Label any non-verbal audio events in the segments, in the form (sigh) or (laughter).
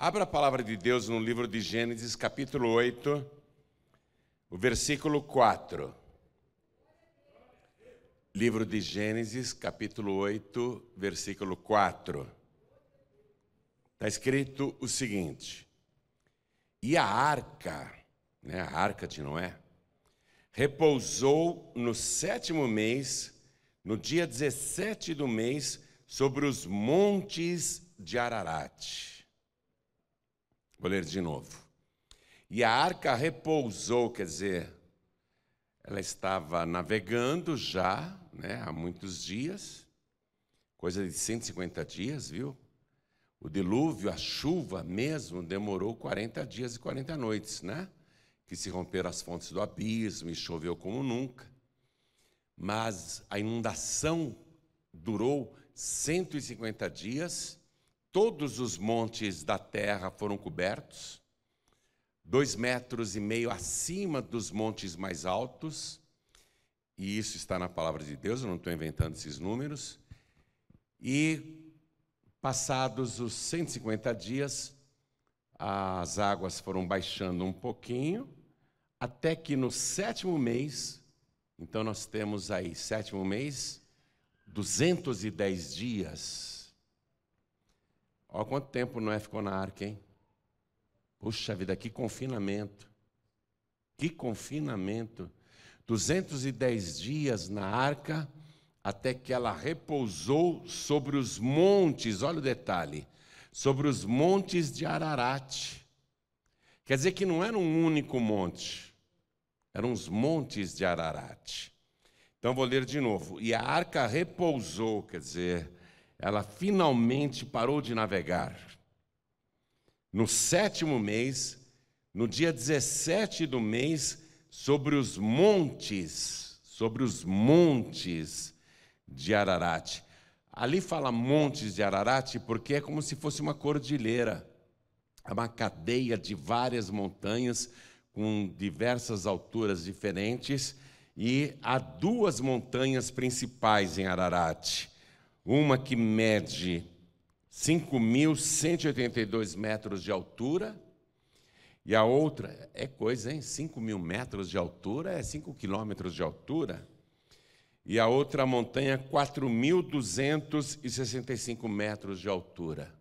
Abra a palavra de Deus no livro de Gênesis, capítulo 8, o versículo 4. Livro de Gênesis, capítulo 8, versículo 4. Está escrito o seguinte: E a arca, né, a arca de Noé, repousou no sétimo mês, no dia 17 do mês, sobre os montes de Ararat. Vou ler de novo. E a arca repousou, quer dizer, ela estava navegando já, né, há muitos dias, coisa de 150 dias, viu? O dilúvio, a chuva mesmo, demorou 40 dias e 40 noites, né? Que se romperam as fontes do abismo e choveu como nunca. Mas a inundação durou 150 dias Todos os montes da terra foram cobertos, dois metros e meio acima dos montes mais altos, e isso está na palavra de Deus, eu não estou inventando esses números. E passados os 150 dias, as águas foram baixando um pouquinho, até que no sétimo mês, então nós temos aí, sétimo mês, 210 dias Olha quanto tempo Noé ficou na arca, hein? Puxa vida, que confinamento. Que confinamento. 210 dias na arca, até que ela repousou sobre os montes, olha o detalhe, sobre os montes de Ararat. Quer dizer que não era um único monte, eram os montes de Ararat. Então vou ler de novo. E a arca repousou, quer dizer, ela finalmente parou de navegar. No sétimo mês, no dia 17 do mês, sobre os montes, sobre os montes de Ararat. Ali fala montes de Ararat porque é como se fosse uma cordilheira, é uma cadeia de várias montanhas com diversas alturas diferentes e há duas montanhas principais em Ararat uma que mede 5.182 metros de altura, e a outra, é coisa, hein? 5 mil metros de altura é 5 quilômetros de altura. E a outra montanha, 4.265 metros de altura.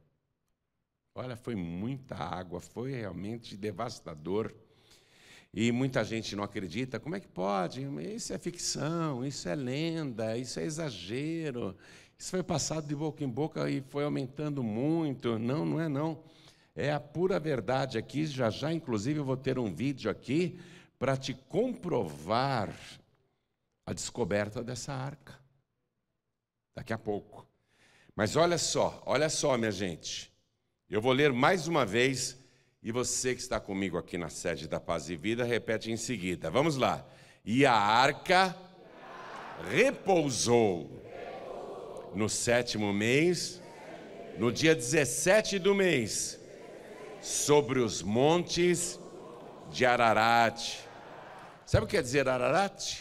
Olha, foi muita água, foi realmente devastador. E muita gente não acredita. Como é que pode? Isso é ficção, isso é lenda, isso é exagero, isso foi passado de boca em boca e foi aumentando muito. Não, não é não. É a pura verdade aqui. Já já, inclusive, eu vou ter um vídeo aqui para te comprovar a descoberta dessa arca. Daqui a pouco. Mas olha só, olha só, minha gente. Eu vou ler mais uma vez e você que está comigo aqui na sede da Paz e Vida, repete em seguida. Vamos lá. E a arca repousou no sétimo mês, no dia 17 do mês, sobre os montes de Ararat. Sabe o que quer dizer Ararat?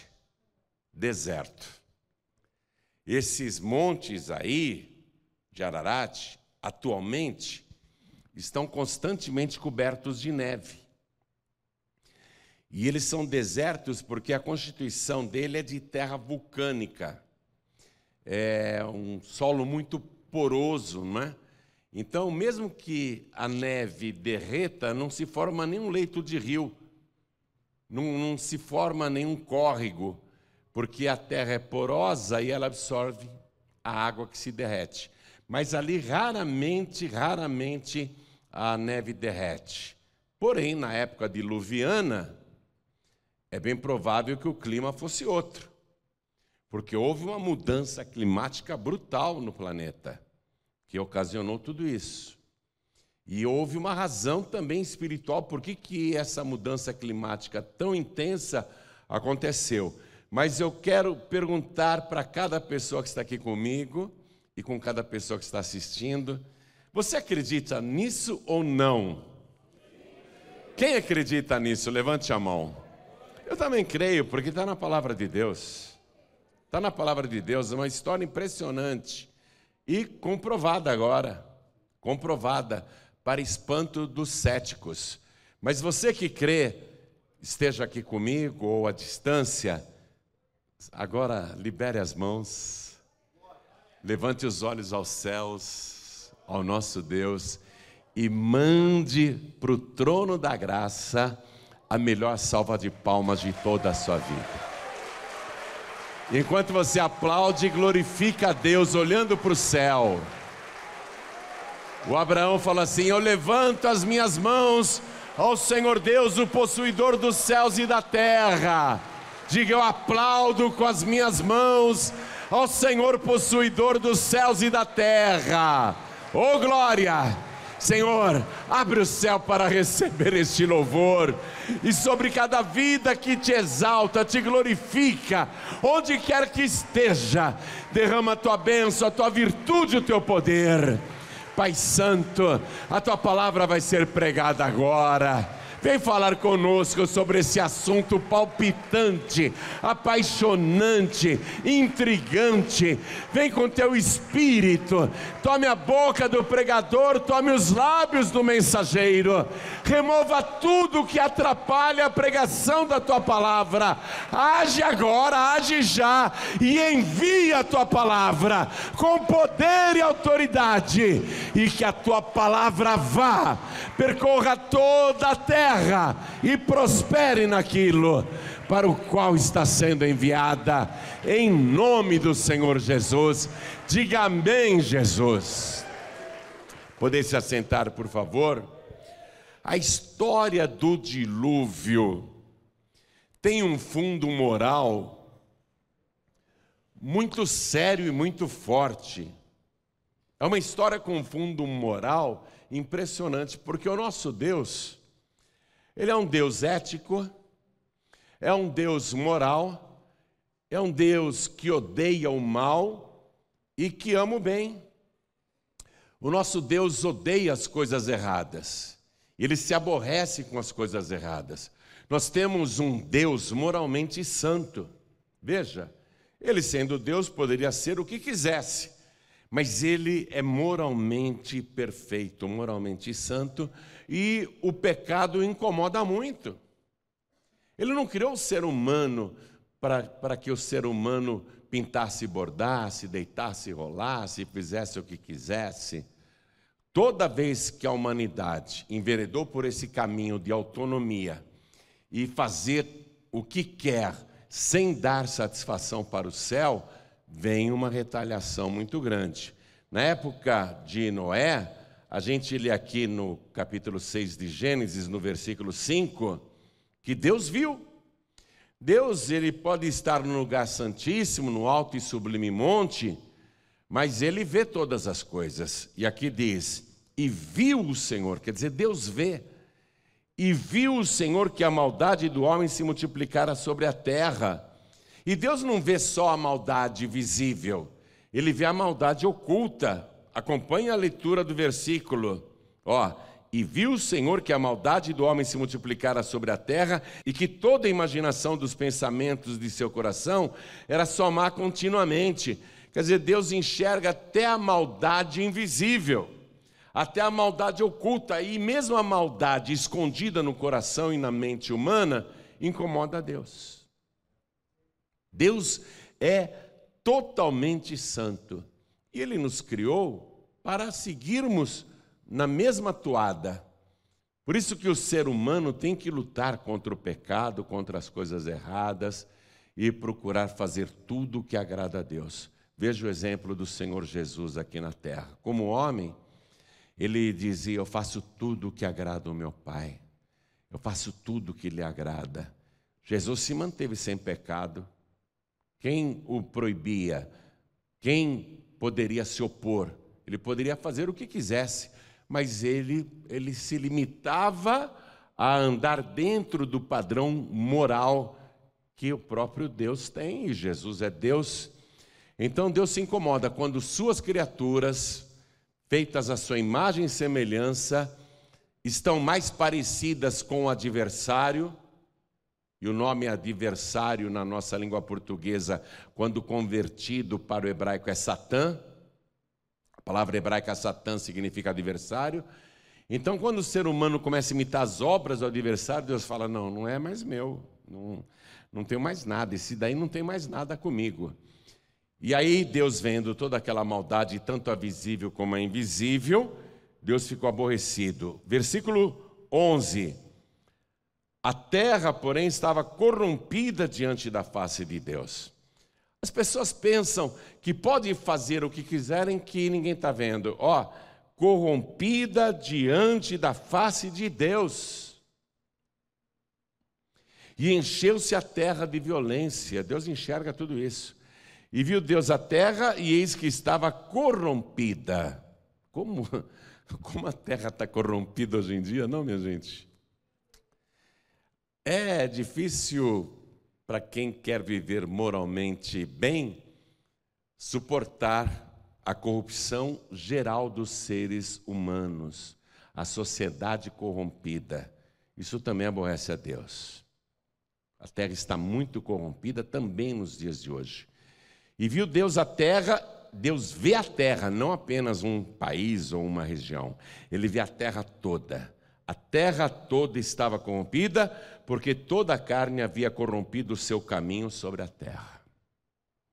Deserto. Esses montes aí de Ararat, atualmente, estão constantemente cobertos de neve. E eles são desertos porque a constituição dele é de terra vulcânica é um solo muito poroso, não é? Então, mesmo que a neve derreta, não se forma nenhum leito de rio, não, não se forma nenhum córrego, porque a terra é porosa e ela absorve a água que se derrete. Mas ali raramente, raramente a neve derrete. Porém, na época diluviana, é bem provável que o clima fosse outro porque houve uma mudança climática brutal no planeta, que ocasionou tudo isso. E houve uma razão também espiritual por que, que essa mudança climática tão intensa aconteceu. Mas eu quero perguntar para cada pessoa que está aqui comigo e com cada pessoa que está assistindo: você acredita nisso ou não? Quem acredita nisso? Levante a mão. Eu também creio, porque está na palavra de Deus. Está na palavra de Deus, é uma história impressionante e comprovada agora. Comprovada. para espanto dos céticos. Mas você que crê, esteja aqui comigo ou à distância, agora libere as mãos, levante os olhos aos céus, ao nosso Deus, e mande para o trono da graça a melhor salva de palmas de toda a sua vida. Enquanto você aplaude e glorifica a Deus olhando para o céu, o Abraão fala assim: Eu levanto as minhas mãos ao Senhor Deus, o possuidor dos céus e da terra. Diga: Eu aplaudo com as minhas mãos ao Senhor possuidor dos céus e da terra. Oh glória! Senhor, abre o céu para receber este louvor, e sobre cada vida que te exalta, te glorifica, onde quer que esteja, derrama a tua bênção, a tua virtude, o teu poder. Pai Santo, a tua palavra vai ser pregada agora Vem falar conosco sobre esse assunto palpitante, apaixonante, intrigante. Vem com teu espírito. Tome a boca do pregador, tome os lábios do mensageiro. Remova tudo que atrapalha a pregação da tua palavra. Age agora, age já e envia a tua palavra com poder e autoridade e que a tua palavra vá, percorra toda a terra e prospere naquilo para o qual está sendo enviada, em nome do Senhor Jesus. Diga amém, Jesus. Poder se assentar, por favor? A história do dilúvio tem um fundo moral muito sério e muito forte. É uma história com fundo moral impressionante, porque o nosso Deus, ele é um Deus ético, é um Deus moral, é um Deus que odeia o mal e que ama o bem. O nosso Deus odeia as coisas erradas, ele se aborrece com as coisas erradas. Nós temos um Deus moralmente santo. Veja, ele sendo Deus poderia ser o que quisesse, mas ele é moralmente perfeito, moralmente santo e o pecado incomoda muito. Ele não criou o ser humano para que o ser humano pintasse, bordasse, deitasse, rolasse, fizesse o que quisesse. Toda vez que a humanidade enveredou por esse caminho de autonomia e fazer o que quer sem dar satisfação para o céu, vem uma retaliação muito grande. Na época de Noé, a gente lê aqui no capítulo 6 de Gênesis, no versículo 5, que Deus viu. Deus, ele pode estar no lugar santíssimo, no alto e sublime monte, mas ele vê todas as coisas. E aqui diz: "E viu o Senhor", quer dizer, Deus vê. E viu o Senhor que a maldade do homem se multiplicara sobre a terra. E Deus não vê só a maldade visível, ele vê a maldade oculta, Acompanhe a leitura do versículo. Ó, e viu o Senhor que a maldade do homem se multiplicara sobre a terra e que toda a imaginação dos pensamentos de seu coração era só má continuamente. Quer dizer, Deus enxerga até a maldade invisível, até a maldade oculta, e mesmo a maldade escondida no coração e na mente humana incomoda a Deus. Deus é totalmente santo. E Ele nos criou para seguirmos na mesma toada. Por isso que o ser humano tem que lutar contra o pecado, contra as coisas erradas e procurar fazer tudo o que agrada a Deus. Veja o exemplo do Senhor Jesus aqui na terra. Como homem, ele dizia: Eu faço tudo o que agrada ao meu Pai, eu faço tudo o que lhe agrada. Jesus se manteve sem pecado. Quem o proibia? Quem poderia se opor, ele poderia fazer o que quisesse, mas ele, ele se limitava a andar dentro do padrão moral que o próprio Deus tem, e Jesus é Deus. Então Deus se incomoda quando suas criaturas, feitas à sua imagem e semelhança, estão mais parecidas com o adversário e o nome adversário na nossa língua portuguesa, quando convertido para o hebraico, é Satã. A palavra hebraica Satã significa adversário. Então, quando o ser humano começa a imitar as obras do adversário, Deus fala: Não, não é mais meu, não, não tenho mais nada, esse daí não tem mais nada comigo. E aí, Deus vendo toda aquela maldade, tanto a visível como a invisível, Deus ficou aborrecido. Versículo 11: A terra, porém, estava corrompida diante da face de Deus. As pessoas pensam que podem fazer o que quiserem que ninguém está vendo. Ó, corrompida diante da face de Deus. E encheu-se a terra de violência. Deus enxerga tudo isso. E viu Deus a terra, e eis que estava corrompida. Como, (laughs) como a terra está corrompida hoje em dia, não, minha gente? É difícil para quem quer viver moralmente bem suportar a corrupção geral dos seres humanos, a sociedade corrompida. Isso também aborrece a Deus. A terra está muito corrompida também nos dias de hoje. E viu Deus a terra, Deus vê a terra, não apenas um país ou uma região, ele vê a terra toda. A terra toda estava corrompida, porque toda a carne havia corrompido o seu caminho sobre a terra.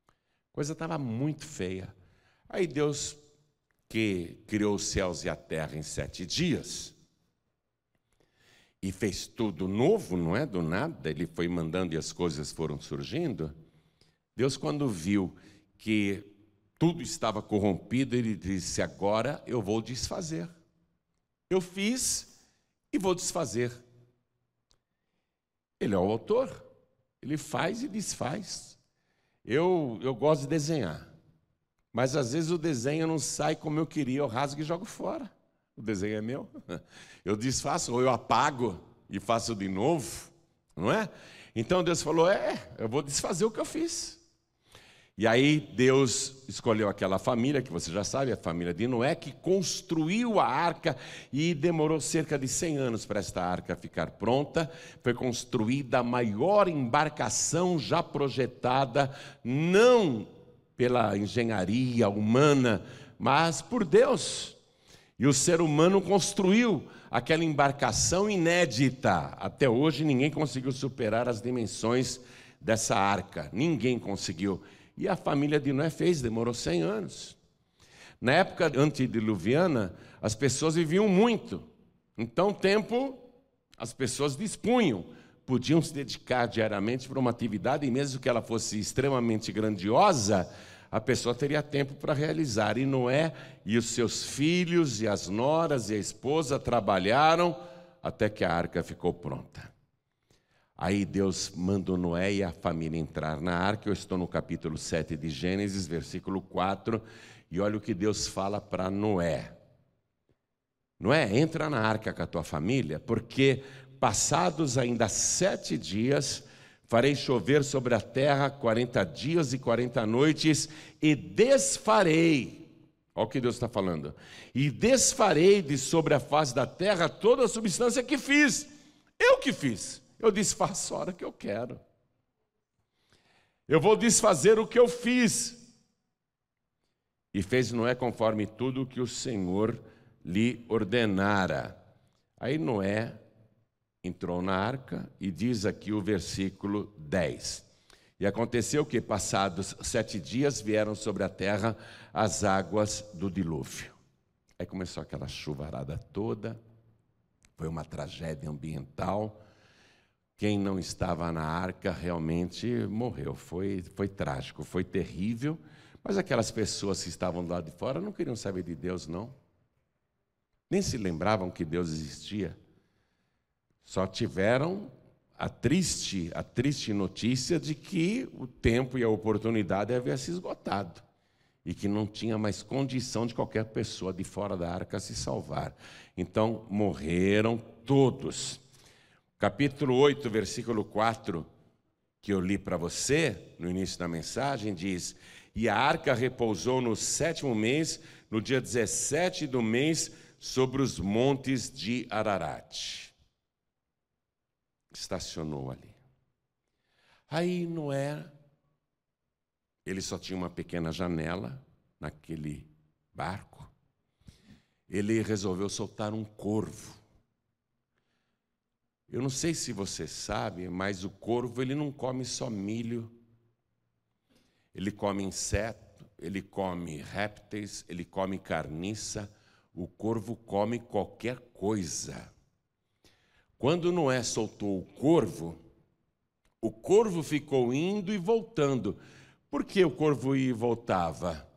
A coisa estava muito feia. Aí Deus, que criou os céus e a terra em sete dias, e fez tudo novo, não é do nada, ele foi mandando e as coisas foram surgindo. Deus, quando viu que tudo estava corrompido, ele disse: Agora eu vou desfazer. Eu fiz e vou desfazer. Ele é o autor, ele faz e desfaz. Eu, eu gosto de desenhar. Mas às vezes o desenho não sai como eu queria, eu rasgo e jogo fora. O desenho é meu. (laughs) Eu desfaço, ou eu apago e faço de novo, não é? Então Deus falou: é, eu vou desfazer o que eu fiz. E aí Deus escolheu aquela família, que você já sabe, a família de Noé, que construiu a arca e demorou cerca de 100 anos para esta arca ficar pronta. Foi construída a maior embarcação já projetada, não pela engenharia humana, mas por Deus. E o ser humano construiu aquela embarcação inédita. Até hoje ninguém conseguiu superar as dimensões dessa arca. Ninguém conseguiu. E a família de Noé fez, demorou 100 anos. Na época antediluviana, as pessoas viviam muito. Então, tempo, as pessoas dispunham podiam se dedicar diariamente para uma atividade, e mesmo que ela fosse extremamente grandiosa, a pessoa teria tempo para realizar. E Noé e os seus filhos, e as noras e a esposa trabalharam até que a arca ficou pronta. Aí Deus mandou Noé e a família entrar na arca. Eu estou no capítulo 7 de Gênesis, versículo 4, e olha o que Deus fala para Noé. Noé, entra na arca com a tua família, porque Passados ainda sete dias, farei chover sobre a terra quarenta dias e quarenta noites, e desfarei. Olha o que Deus está falando. E desfarei de sobre a face da terra toda a substância que fiz. Eu que fiz. Eu desfaço a hora que eu quero. Eu vou desfazer o que eu fiz. E fez Noé conforme tudo o que o Senhor lhe ordenara. Aí Noé entrou na arca e diz aqui o versículo 10. E aconteceu que, passados sete dias, vieram sobre a terra as águas do dilúvio. Aí começou aquela chuvarada toda, foi uma tragédia ambiental. Quem não estava na arca realmente morreu. Foi, foi trágico, foi terrível. Mas aquelas pessoas que estavam do lado de fora não queriam saber de Deus, não. Nem se lembravam que Deus existia. Só tiveram a triste, a triste notícia de que o tempo e a oportunidade havia se esgotado e que não tinha mais condição de qualquer pessoa de fora da arca se salvar. Então morreram todos. Capítulo 8, versículo 4, que eu li para você no início da mensagem, diz: E a arca repousou no sétimo mês, no dia 17 do mês, sobre os montes de Ararat estacionou ali. Aí Noé, ele só tinha uma pequena janela naquele barco. ele resolveu soltar um corvo. Eu não sei se você sabe, mas o corvo ele não come só milho. Ele come inseto, ele come répteis, ele come carniça. O corvo come qualquer coisa. Quando Noé soltou o corvo, o corvo ficou indo e voltando. Por que o corvo ia e voltava?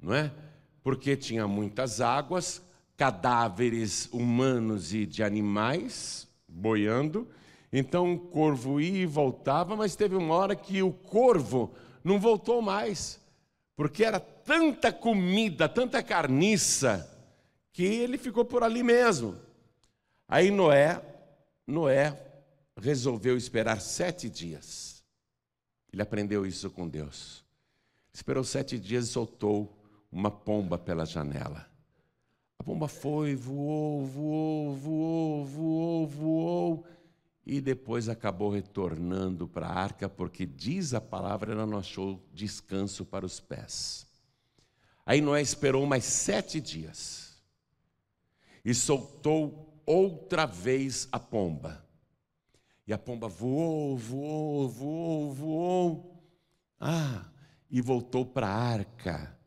Não é? Porque tinha muitas águas, cadáveres humanos e de animais boiando. Então o corvo ia e voltava, mas teve uma hora que o corvo não voltou mais, porque era tanta comida, tanta carniça, que ele ficou por ali mesmo. Aí Noé, Noé resolveu esperar sete dias. Ele aprendeu isso com Deus. Esperou sete dias e soltou uma pomba pela janela. A pomba foi, voou, voou, voou, voou, voou, e depois acabou retornando para a arca, porque diz a palavra, ela não achou descanso para os pés. Aí Noé esperou mais sete dias e soltou outra vez a pomba. E a pomba voou, voou, voou, voou. Ah, e voltou para a arca,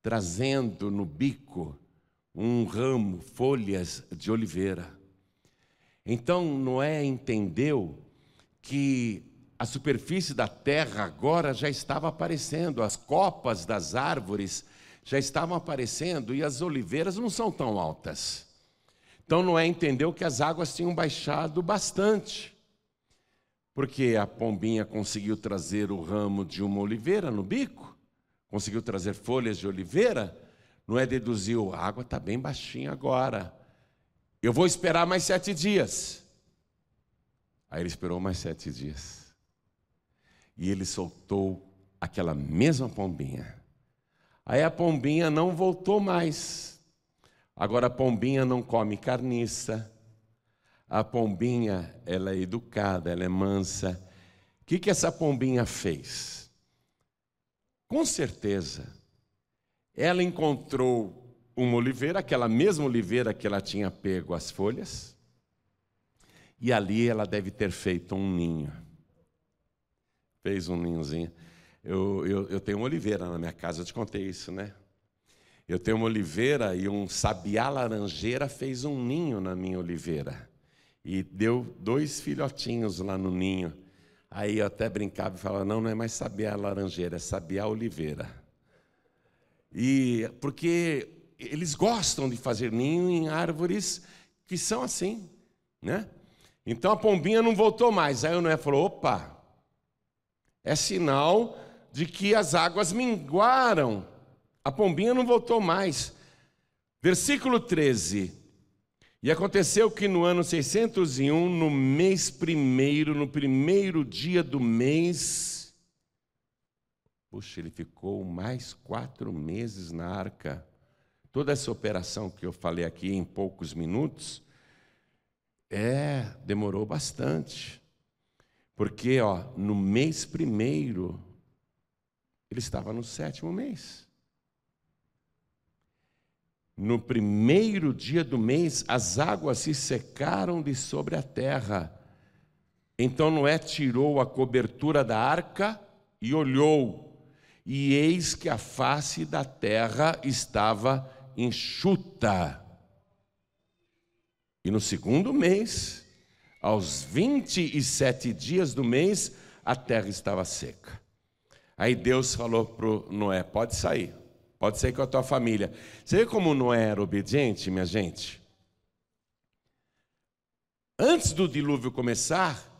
trazendo no bico um ramo, folhas de oliveira. Então Noé entendeu que a superfície da terra agora já estava aparecendo, as copas das árvores já estavam aparecendo e as oliveiras não são tão altas. Então Noé entendeu que as águas tinham baixado bastante, porque a pombinha conseguiu trazer o ramo de uma oliveira no bico, conseguiu trazer folhas de oliveira, Noé deduziu: a água está bem baixinha agora. Eu vou esperar mais sete dias. Aí ele esperou mais sete dias. E ele soltou aquela mesma pombinha. Aí a pombinha não voltou mais. Agora a pombinha não come carniça. A pombinha, ela é educada, ela é mansa. O que, que essa pombinha fez? Com certeza, ela encontrou uma oliveira, aquela mesma oliveira que ela tinha pego as folhas, e ali ela deve ter feito um ninho. Fez um ninhozinho. Eu, eu, eu tenho uma oliveira na minha casa, eu te contei isso, né? Eu tenho uma oliveira e um sabiá laranjeira fez um ninho na minha oliveira. E deu dois filhotinhos lá no ninho. Aí eu até brincava e falava: não, não é mais sabiá laranjeira, é sabiá oliveira. E porque eles gostam de fazer ninho em árvores que são assim, né? Então a pombinha não voltou mais. Aí o Noé falou: opa, é sinal de que as águas minguaram. A pombinha não voltou mais. Versículo 13. E aconteceu que no ano 601, no mês primeiro, no primeiro dia do mês, Puxa, ele ficou mais quatro meses na arca. Toda essa operação que eu falei aqui em poucos minutos, é, demorou bastante. Porque, ó, no mês primeiro, ele estava no sétimo mês. No primeiro dia do mês, as águas se secaram de sobre a terra. Então Noé tirou a cobertura da arca e olhou e eis que a face da terra estava enxuta. E no segundo mês, aos 27 dias do mês, a terra estava seca. Aí Deus falou para Noé: pode sair, pode sair com a tua família. Você vê como Noé era obediente, minha gente? Antes do dilúvio começar,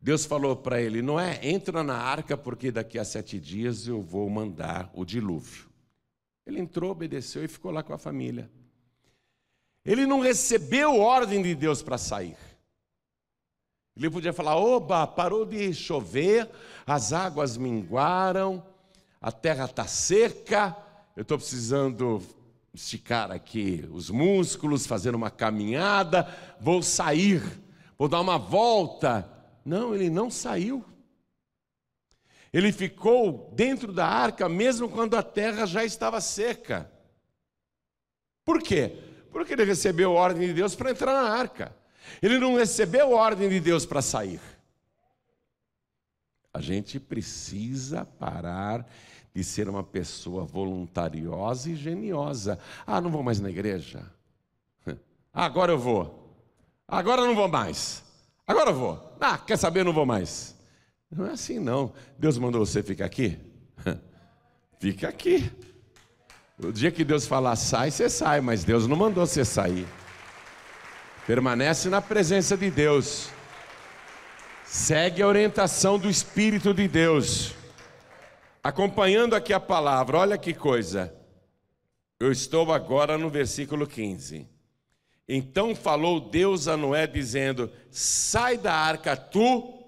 Deus falou para ele: Noé, entra na arca, porque daqui a sete dias eu vou mandar o dilúvio. Ele entrou, obedeceu e ficou lá com a família. Ele não recebeu ordem de Deus para sair. Ele podia falar: oba, parou de chover, as águas minguaram, a terra está seca, eu estou precisando esticar aqui os músculos, fazer uma caminhada, vou sair, vou dar uma volta não, ele não saiu. Ele ficou dentro da arca mesmo quando a terra já estava seca. Por quê? Porque ele recebeu ordem de Deus para entrar na arca. Ele não recebeu ordem de Deus para sair. A gente precisa parar de ser uma pessoa voluntariosa e geniosa. Ah, não vou mais na igreja. (laughs) Agora eu vou. Agora eu não vou mais. Agora eu vou. Ah, quer saber? Eu não vou mais. Não é assim, não. Deus mandou você ficar aqui? (laughs) Fica aqui. O dia que Deus falar sai, você sai, mas Deus não mandou você sair. Permanece na presença de Deus. Segue a orientação do Espírito de Deus. Acompanhando aqui a palavra, olha que coisa. Eu estou agora no versículo 15. Então falou Deus a Noé, dizendo: Sai da arca tu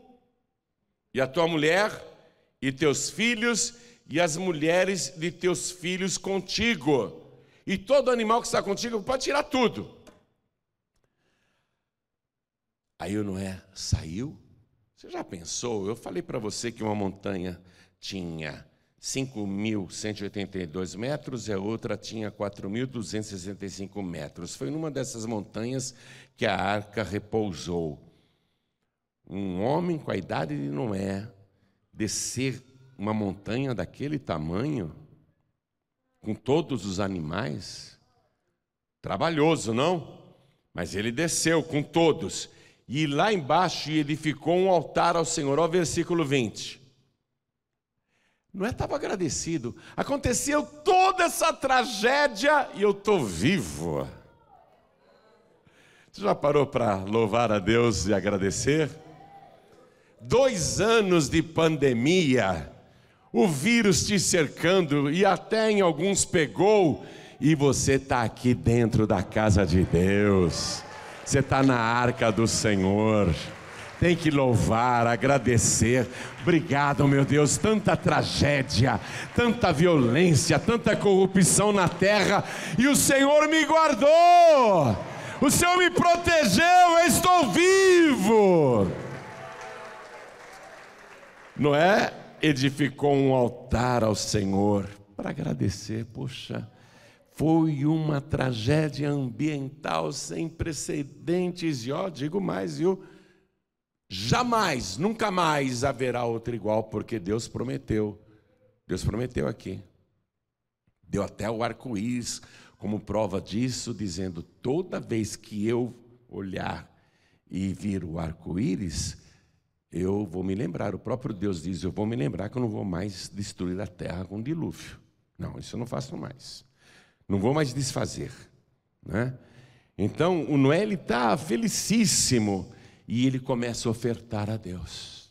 e a tua mulher e teus filhos e as mulheres de teus filhos contigo. E todo animal que está contigo pode tirar tudo. Aí o Noé saiu. Você já pensou? Eu falei para você que uma montanha tinha 5.182 metros e a outra tinha 4.265 metros. Foi numa dessas montanhas que a arca repousou. Um homem com a idade de Noé descer uma montanha daquele tamanho, com todos os animais, trabalhoso, não? Mas ele desceu com todos, e lá embaixo edificou um altar ao Senhor. Olha o versículo 20. Não é? Estava agradecido. Aconteceu toda essa tragédia e eu estou vivo. Você já parou para louvar a Deus e agradecer? Dois anos de pandemia, o vírus te cercando e até em alguns pegou, e você está aqui dentro da casa de Deus, você está na arca do Senhor tem que louvar, agradecer. Obrigado, meu Deus, tanta tragédia, tanta violência, tanta corrupção na terra, e o Senhor me guardou, o Senhor me protegeu, eu estou vivo. Noé edificou um altar ao Senhor para agradecer, poxa. Foi uma tragédia ambiental sem precedentes, e ó, digo mais, viu? Jamais, nunca mais haverá outro igual, porque Deus prometeu. Deus prometeu aqui. Deu até o arco-íris como prova disso, dizendo: toda vez que eu olhar e vir o arco-íris, eu vou me lembrar. O próprio Deus diz: eu vou me lembrar que eu não vou mais destruir a terra com dilúvio. Não, isso eu não faço mais. Não vou mais desfazer. Né? Então, o Noé está felicíssimo e ele começa a ofertar a Deus.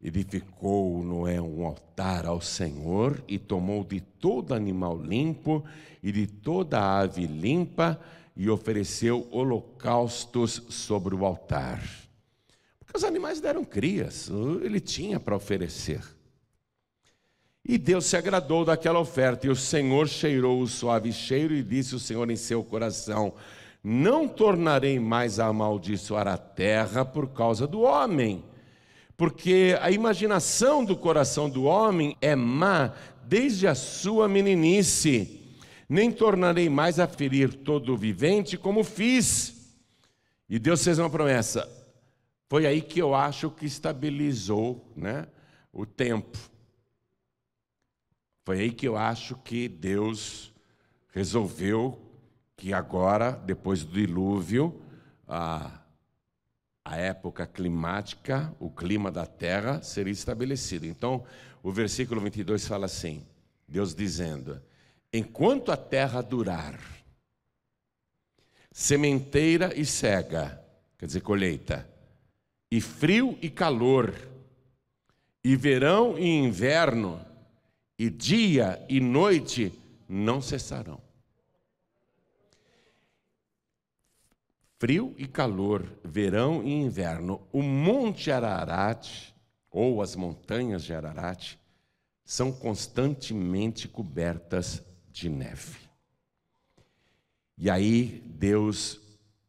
Edificou Noé um altar ao Senhor e tomou de todo animal limpo e de toda ave limpa e ofereceu holocaustos sobre o altar. Porque os animais deram crias, ele tinha para oferecer. E Deus se agradou daquela oferta, e o Senhor cheirou o suave cheiro, e disse o Senhor em seu coração: não tornarei mais a amaldiçoar a terra por causa do homem, porque a imaginação do coração do homem é má desde a sua meninice. Nem tornarei mais a ferir todo o vivente como fiz. E Deus fez uma promessa. Foi aí que eu acho que estabilizou né, o tempo. Foi aí que eu acho que Deus resolveu que agora, depois do dilúvio, a, a época climática, o clima da terra seria estabelecido. Então, o versículo 22 fala assim: Deus dizendo: Enquanto a terra durar, sementeira e cega, quer dizer, colheita, e frio e calor, e verão e inverno, e dia e noite não cessarão. Frio e calor, verão e inverno, o Monte Ararat, ou as montanhas de Ararat, são constantemente cobertas de neve. E aí Deus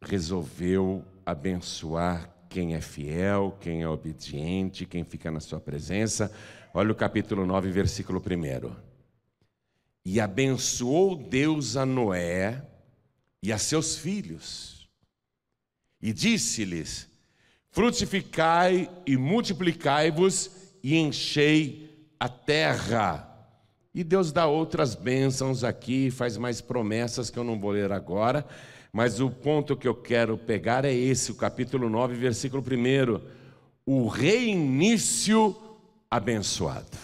resolveu abençoar quem é fiel, quem é obediente, quem fica na sua presença. Olha o capítulo 9, versículo 1. E abençoou Deus a Noé e a seus filhos. E disse-lhes: Frutificai e multiplicai-vos e enchei a terra. E Deus dá outras bênçãos aqui, faz mais promessas que eu não vou ler agora, mas o ponto que eu quero pegar é esse, o capítulo 9, versículo 1. O reinício abençoado.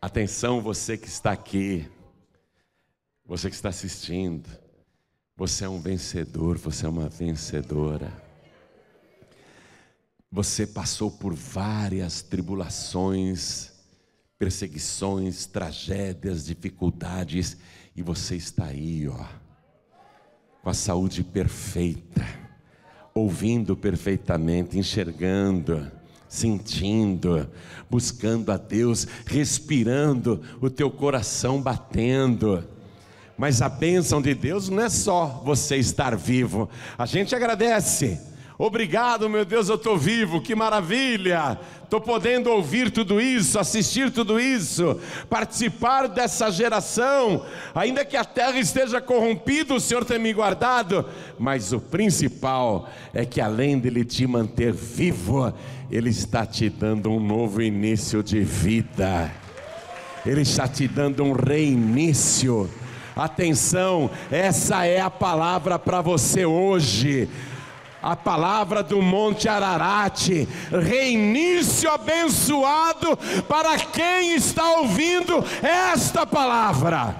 Atenção, você que está aqui, você que está assistindo, você é um vencedor, você é uma vencedora. Você passou por várias tribulações, perseguições, tragédias, dificuldades, e você está aí, ó, com a saúde perfeita, ouvindo perfeitamente, enxergando, sentindo, buscando a Deus, respirando, o teu coração batendo. Mas a bênção de Deus não é só você estar vivo, a gente agradece. Obrigado, meu Deus, eu estou vivo, que maravilha! Estou podendo ouvir tudo isso, assistir tudo isso, participar dessa geração, ainda que a terra esteja corrompida, o Senhor tem me guardado, mas o principal é que além dele te manter vivo, Ele está te dando um novo início de vida, Ele está te dando um reinício. Atenção, essa é a palavra para você hoje a palavra do Monte Ararate, reinício abençoado para quem está ouvindo esta palavra.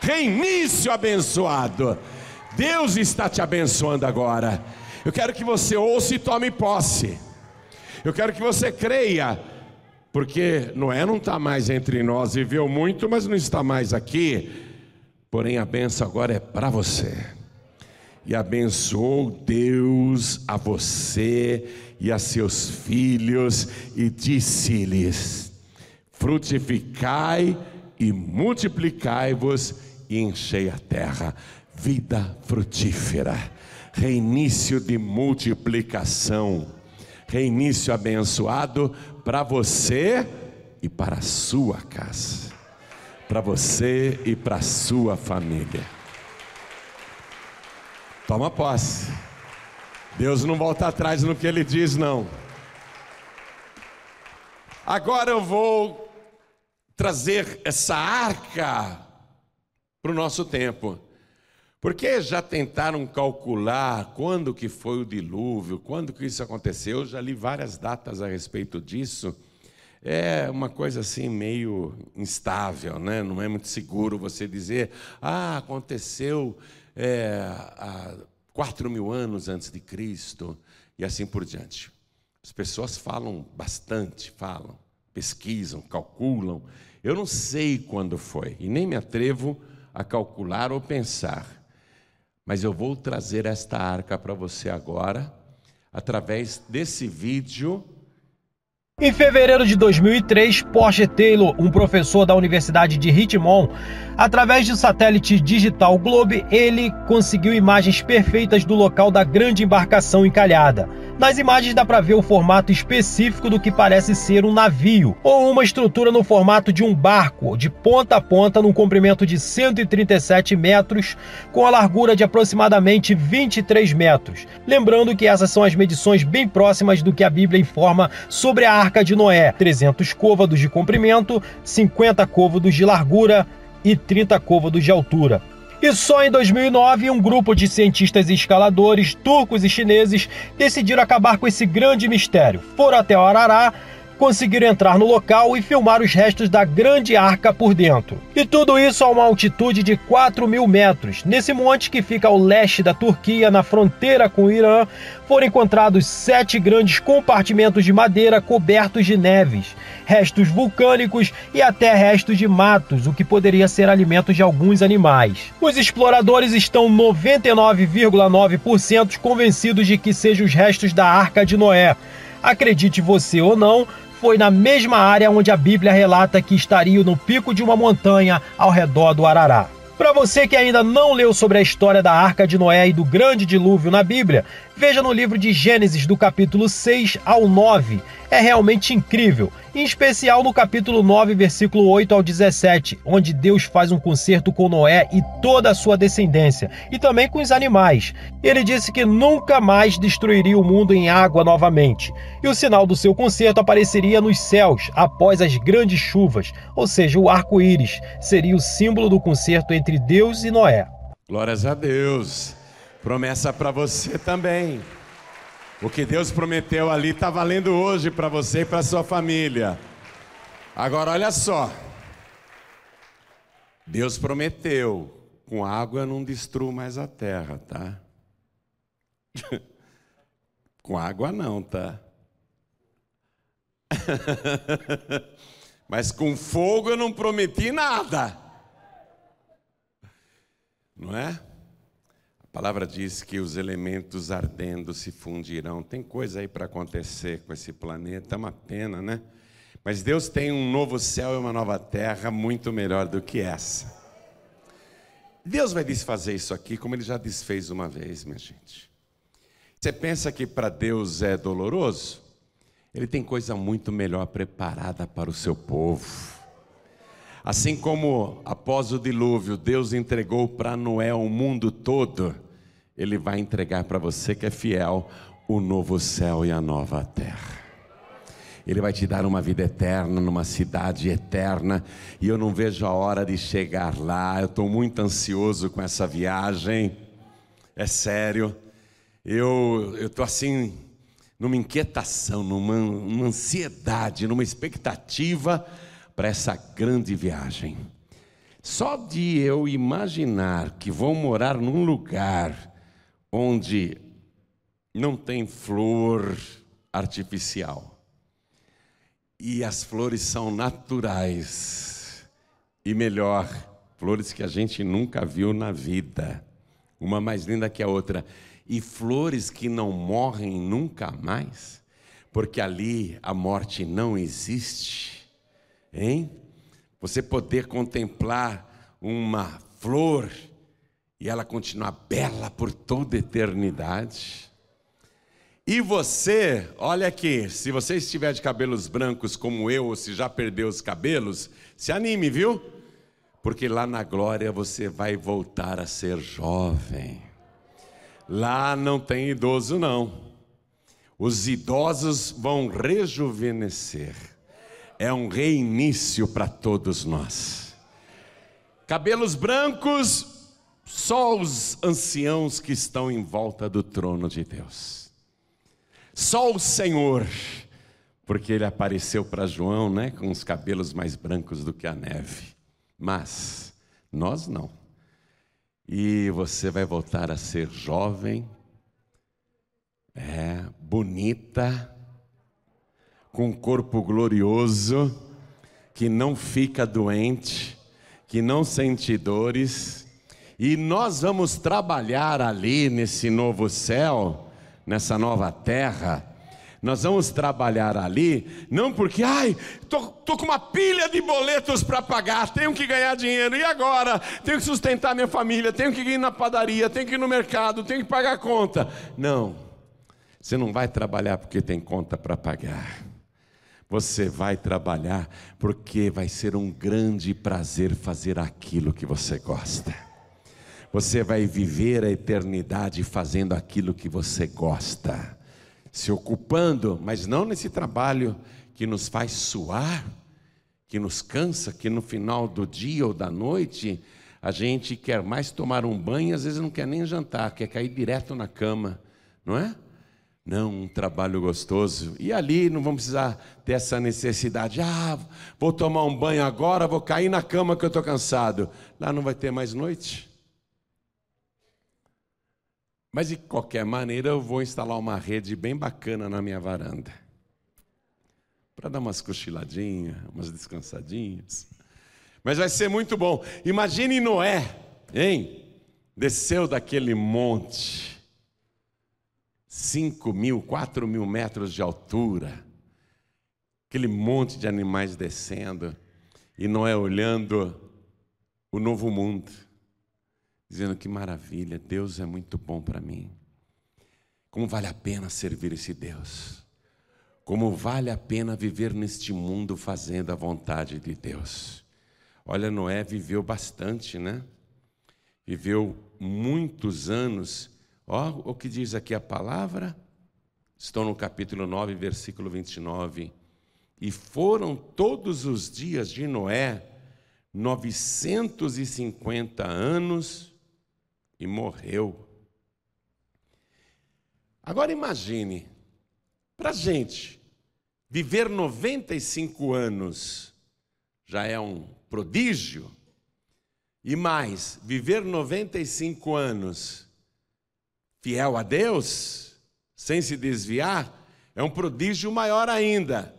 Reinício abençoado. Deus está te abençoando agora. Eu quero que você ouça e tome posse. Eu quero que você creia, porque Noé não está mais entre nós, viveu muito, mas não está mais aqui. Porém, a benção agora é para você. E abençoou Deus a você e a seus filhos, e disse-lhes: frutificai e multiplicai-vos e enchei a terra. Vida frutífera, reinício de multiplicação, reinício abençoado para você e para a sua casa, para você e para sua família. Toma posse. Deus não volta atrás no que ele diz, não. Agora eu vou trazer essa arca para o nosso tempo. Porque já tentaram calcular quando que foi o dilúvio, quando que isso aconteceu, eu já li várias datas a respeito disso. É uma coisa assim meio instável, né? não é muito seguro você dizer, ah, aconteceu é, há quatro mil anos antes de Cristo e assim por diante. As pessoas falam bastante, falam, pesquisam, calculam. Eu não sei quando foi e nem me atrevo a calcular ou pensar, mas eu vou trazer esta arca para você agora, através desse vídeo em fevereiro de 2003, Porsche Taylor, um professor da Universidade de Richmond, através do satélite digital Globe, ele conseguiu imagens perfeitas do local da grande embarcação encalhada. Nas imagens dá para ver o formato específico do que parece ser um navio ou uma estrutura no formato de um barco, de ponta a ponta, num comprimento de 137 metros, com a largura de aproximadamente 23 metros. Lembrando que essas são as medições bem próximas do que a Bíblia informa sobre a Arca de Noé: 300 côvados de comprimento, 50 côvados de largura e 30 côvados de altura. E só em 2009, um grupo de cientistas e escaladores turcos e chineses decidiram acabar com esse grande mistério. Foram até o Arará conseguiram entrar no local e filmar os restos da grande arca por dentro. E tudo isso a uma altitude de 4 mil metros. Nesse monte que fica ao leste da Turquia, na fronteira com o Irã, foram encontrados sete grandes compartimentos de madeira cobertos de neves, restos vulcânicos e até restos de matos, o que poderia ser alimento de alguns animais. Os exploradores estão 99,9% convencidos de que sejam os restos da Arca de Noé. Acredite você ou não, foi na mesma área onde a Bíblia relata que estariam no pico de uma montanha ao redor do Arará. Para você que ainda não leu sobre a história da Arca de Noé e do grande dilúvio na Bíblia, veja no livro de Gênesis, do capítulo 6 ao 9. é realmente incrível, em especial no capítulo 9, versículo 8 ao 17, onde Deus faz um concerto com Noé e toda a sua descendência, e também com os animais. Ele disse que nunca mais destruiria o mundo em água novamente, e o sinal do seu concerto apareceria nos céus após as grandes chuvas, ou seja, o arco-íris seria o símbolo do concerto entre Deus e Noé. Glórias a Deus. Promessa para você também. O que Deus prometeu ali está valendo hoje para você e para sua família. Agora olha só. Deus prometeu, com água eu não destruo mais a terra, tá? (laughs) com água não, tá? (laughs) Mas com fogo eu não prometi nada. Não é? A palavra diz que os elementos ardendo se fundirão. Tem coisa aí para acontecer com esse planeta, é uma pena, né? Mas Deus tem um novo céu e uma nova terra muito melhor do que essa. Deus vai desfazer isso aqui como ele já desfez uma vez, minha gente. Você pensa que para Deus é doloroso? Ele tem coisa muito melhor preparada para o seu povo. Assim como após o dilúvio, Deus entregou para Noé o mundo todo, Ele vai entregar para você que é fiel o novo céu e a nova terra. Ele vai te dar uma vida eterna, numa cidade eterna, e eu não vejo a hora de chegar lá. Eu estou muito ansioso com essa viagem, é sério. Eu estou assim, numa inquietação, numa, numa ansiedade, numa expectativa para essa grande viagem. Só de eu imaginar que vou morar num lugar onde não tem flor artificial. E as flores são naturais. E melhor, flores que a gente nunca viu na vida, uma mais linda que a outra, e flores que não morrem nunca mais, porque ali a morte não existe Hein? Você poder contemplar uma flor e ela continuar bela por toda eternidade. E você, olha aqui, se você estiver de cabelos brancos como eu, ou se já perdeu os cabelos, se anime, viu? Porque lá na glória você vai voltar a ser jovem. Lá não tem idoso, não. Os idosos vão rejuvenescer é um reinício para todos nós. Cabelos brancos, só os anciãos que estão em volta do trono de Deus. Só o Senhor, porque ele apareceu para João, né, com os cabelos mais brancos do que a neve. Mas nós não. E você vai voltar a ser jovem, é bonita, com um corpo glorioso, que não fica doente, que não sente dores, e nós vamos trabalhar ali nesse novo céu, nessa nova terra. Nós vamos trabalhar ali, não porque, ai, tô, tô com uma pilha de boletos para pagar, tenho que ganhar dinheiro, e agora? Tenho que sustentar minha família, tenho que ir na padaria, tenho que ir no mercado, tenho que pagar conta. Não, você não vai trabalhar porque tem conta para pagar. Você vai trabalhar porque vai ser um grande prazer fazer aquilo que você gosta. Você vai viver a eternidade fazendo aquilo que você gosta, se ocupando, mas não nesse trabalho que nos faz suar, que nos cansa, que no final do dia ou da noite a gente quer mais tomar um banho, às vezes não quer nem jantar, quer cair direto na cama, não é? Não, um trabalho gostoso. E ali não vamos precisar ter essa necessidade. Ah, vou tomar um banho agora, vou cair na cama que eu estou cansado. Lá não vai ter mais noite. Mas de qualquer maneira, eu vou instalar uma rede bem bacana na minha varanda. Para dar umas cochiladinhas, umas descansadinhas. Mas vai ser muito bom. Imagine Noé, hein? Desceu daquele monte 5 mil, 4 mil metros de altura, aquele monte de animais descendo, e Noé olhando o novo mundo, dizendo que maravilha, Deus é muito bom para mim. Como vale a pena servir esse Deus? como vale a pena viver neste mundo fazendo a vontade de Deus. Olha, Noé viveu bastante, né? Viveu muitos anos. Ó, o que diz aqui a palavra? Estou no capítulo 9, versículo 29. E foram todos os dias de Noé 950 anos e morreu. Agora imagine, para a gente, viver 95 anos já é um prodígio, e mais, viver 95 anos fiel a Deus, sem se desviar, é um prodígio maior ainda.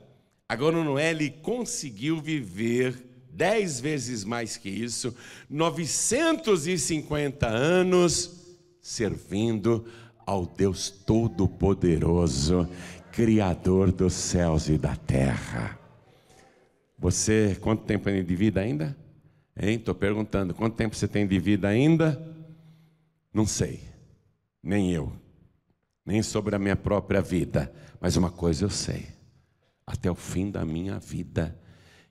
Agora Noé ele conseguiu viver dez vezes mais que isso, 950 anos servindo ao Deus Todo-Poderoso, Criador dos céus e da terra. Você, quanto tempo tem de vida ainda? Hein? Estou perguntando, quanto tempo você tem de vida ainda? Não sei, nem eu, nem sobre a minha própria vida, mas uma coisa eu sei: até o fim da minha vida,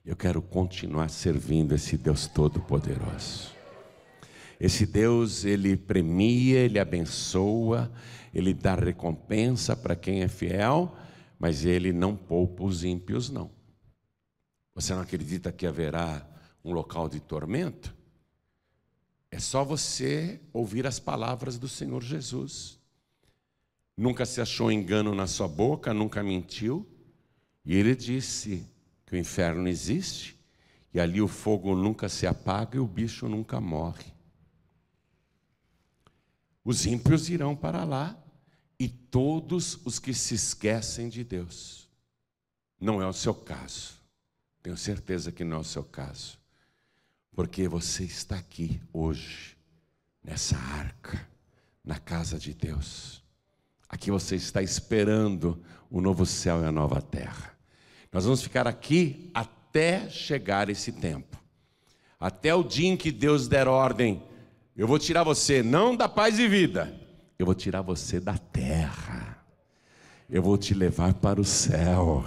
eu quero continuar servindo esse Deus Todo-Poderoso. Esse Deus, ele premia, ele abençoa, ele dá recompensa para quem é fiel, mas ele não poupa os ímpios, não. Você não acredita que haverá um local de tormento? É só você ouvir as palavras do Senhor Jesus. Nunca se achou engano na sua boca, nunca mentiu. E ele disse que o inferno existe, e ali o fogo nunca se apaga e o bicho nunca morre. Os ímpios irão para lá e todos os que se esquecem de Deus. Não é o seu caso. Tenho certeza que não é o seu caso. Porque você está aqui hoje, nessa arca, na casa de Deus. Aqui você está esperando o novo céu e a nova terra. Nós vamos ficar aqui até chegar esse tempo. Até o dia em que Deus der ordem eu vou tirar você não da paz e vida, eu vou tirar você da terra. Eu vou te levar para o céu.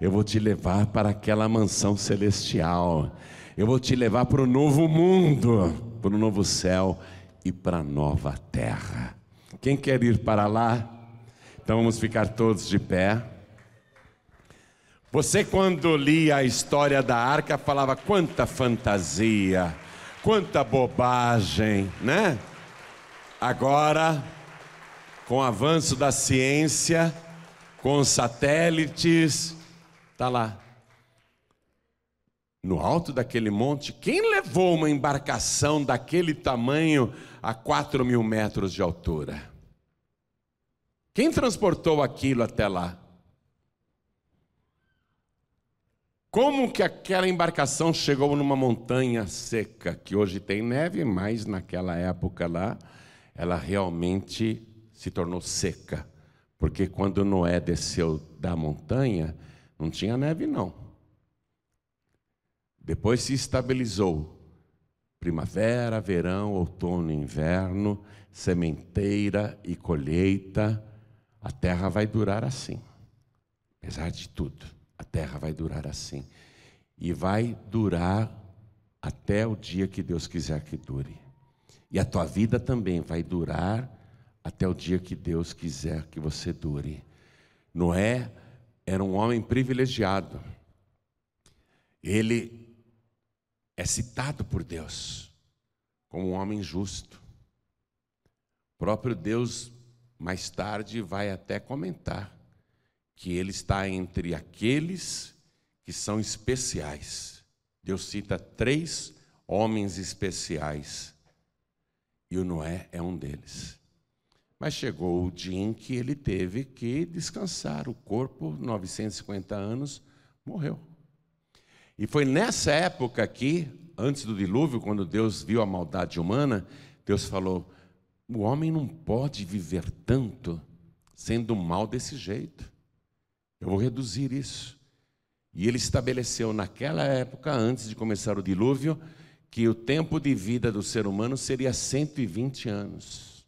Eu vou te levar para aquela mansão celestial. Eu vou te levar para o novo mundo, para o novo céu e para a nova terra. Quem quer ir para lá? Então vamos ficar todos de pé. Você, quando lia a história da arca, falava quanta fantasia Quanta bobagem, né? Agora, com o avanço da ciência, com satélites, tá lá. No alto daquele monte, quem levou uma embarcação daquele tamanho a 4 mil metros de altura? Quem transportou aquilo até lá? Como que aquela embarcação chegou numa montanha seca, que hoje tem neve, mas naquela época lá, ela realmente se tornou seca. Porque quando Noé desceu da montanha, não tinha neve, não. Depois se estabilizou. Primavera, verão, outono, inverno, sementeira e colheita. A terra vai durar assim, apesar de tudo. A terra vai durar assim. E vai durar até o dia que Deus quiser que dure. E a tua vida também vai durar até o dia que Deus quiser que você dure. Noé era um homem privilegiado. Ele é citado por Deus como um homem justo. O próprio Deus, mais tarde, vai até comentar que ele está entre aqueles que são especiais. Deus cita três homens especiais e o Noé é um deles. Mas chegou o dia em que ele teve que descansar. O corpo, 950 anos, morreu. E foi nessa época aqui, antes do dilúvio, quando Deus viu a maldade humana, Deus falou: o homem não pode viver tanto sendo mal desse jeito. Eu vou reduzir isso. E ele estabeleceu naquela época, antes de começar o dilúvio, que o tempo de vida do ser humano seria 120 anos.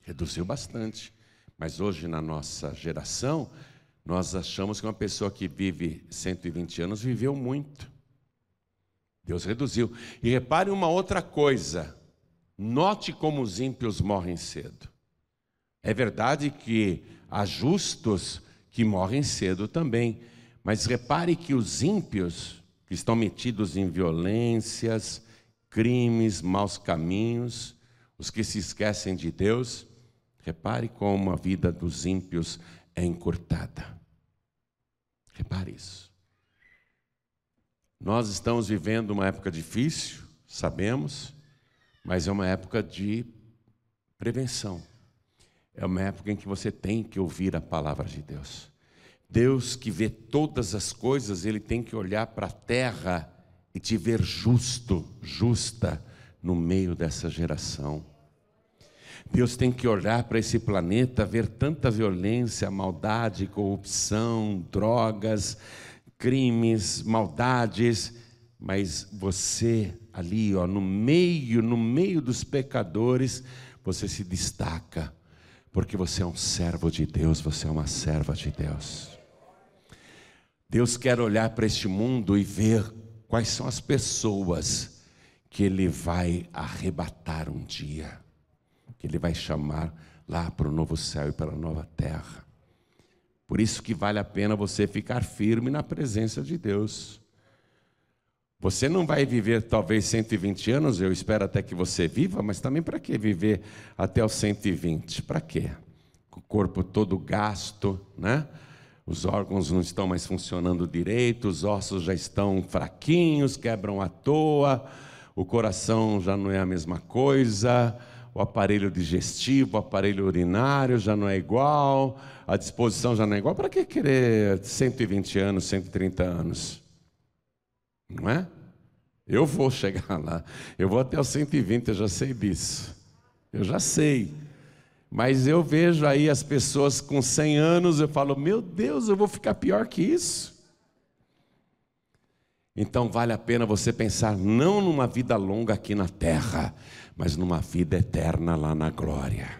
Reduziu bastante. Mas hoje, na nossa geração, nós achamos que uma pessoa que vive 120 anos viveu muito. Deus reduziu. E repare uma outra coisa: note como os ímpios morrem cedo. É verdade que há justos que morrem cedo também, mas repare que os ímpios, que estão metidos em violências, crimes, maus caminhos, os que se esquecem de Deus, repare como a vida dos ímpios é encurtada. Repare isso. Nós estamos vivendo uma época difícil, sabemos, mas é uma época de prevenção. É uma época em que você tem que ouvir a palavra de Deus. Deus que vê todas as coisas, ele tem que olhar para a terra e te ver justo, justa no meio dessa geração. Deus tem que olhar para esse planeta, ver tanta violência, maldade, corrupção, drogas, crimes, maldades, mas você ali, ó, no meio, no meio dos pecadores, você se destaca, porque você é um servo de Deus, você é uma serva de Deus. Deus quer olhar para este mundo e ver quais são as pessoas que Ele vai arrebatar um dia que Ele vai chamar lá para o novo céu e para a nova terra. Por isso que vale a pena você ficar firme na presença de Deus. Você não vai viver talvez 120 anos, eu espero até que você viva, mas também para que viver até os 120? Para quê? Com o corpo todo gasto, né? Os órgãos não estão mais funcionando direito, os ossos já estão fraquinhos, quebram à toa, o coração já não é a mesma coisa, o aparelho digestivo, o aparelho urinário já não é igual, a disposição já não é igual. Para que querer 120 anos, 130 anos? Não é? Eu vou (laughs) chegar lá. Eu vou até os 120, eu já sei disso. Eu já sei. Mas eu vejo aí as pessoas com 100 anos, eu falo, meu Deus, eu vou ficar pior que isso. Então vale a pena você pensar não numa vida longa aqui na terra, mas numa vida eterna lá na glória.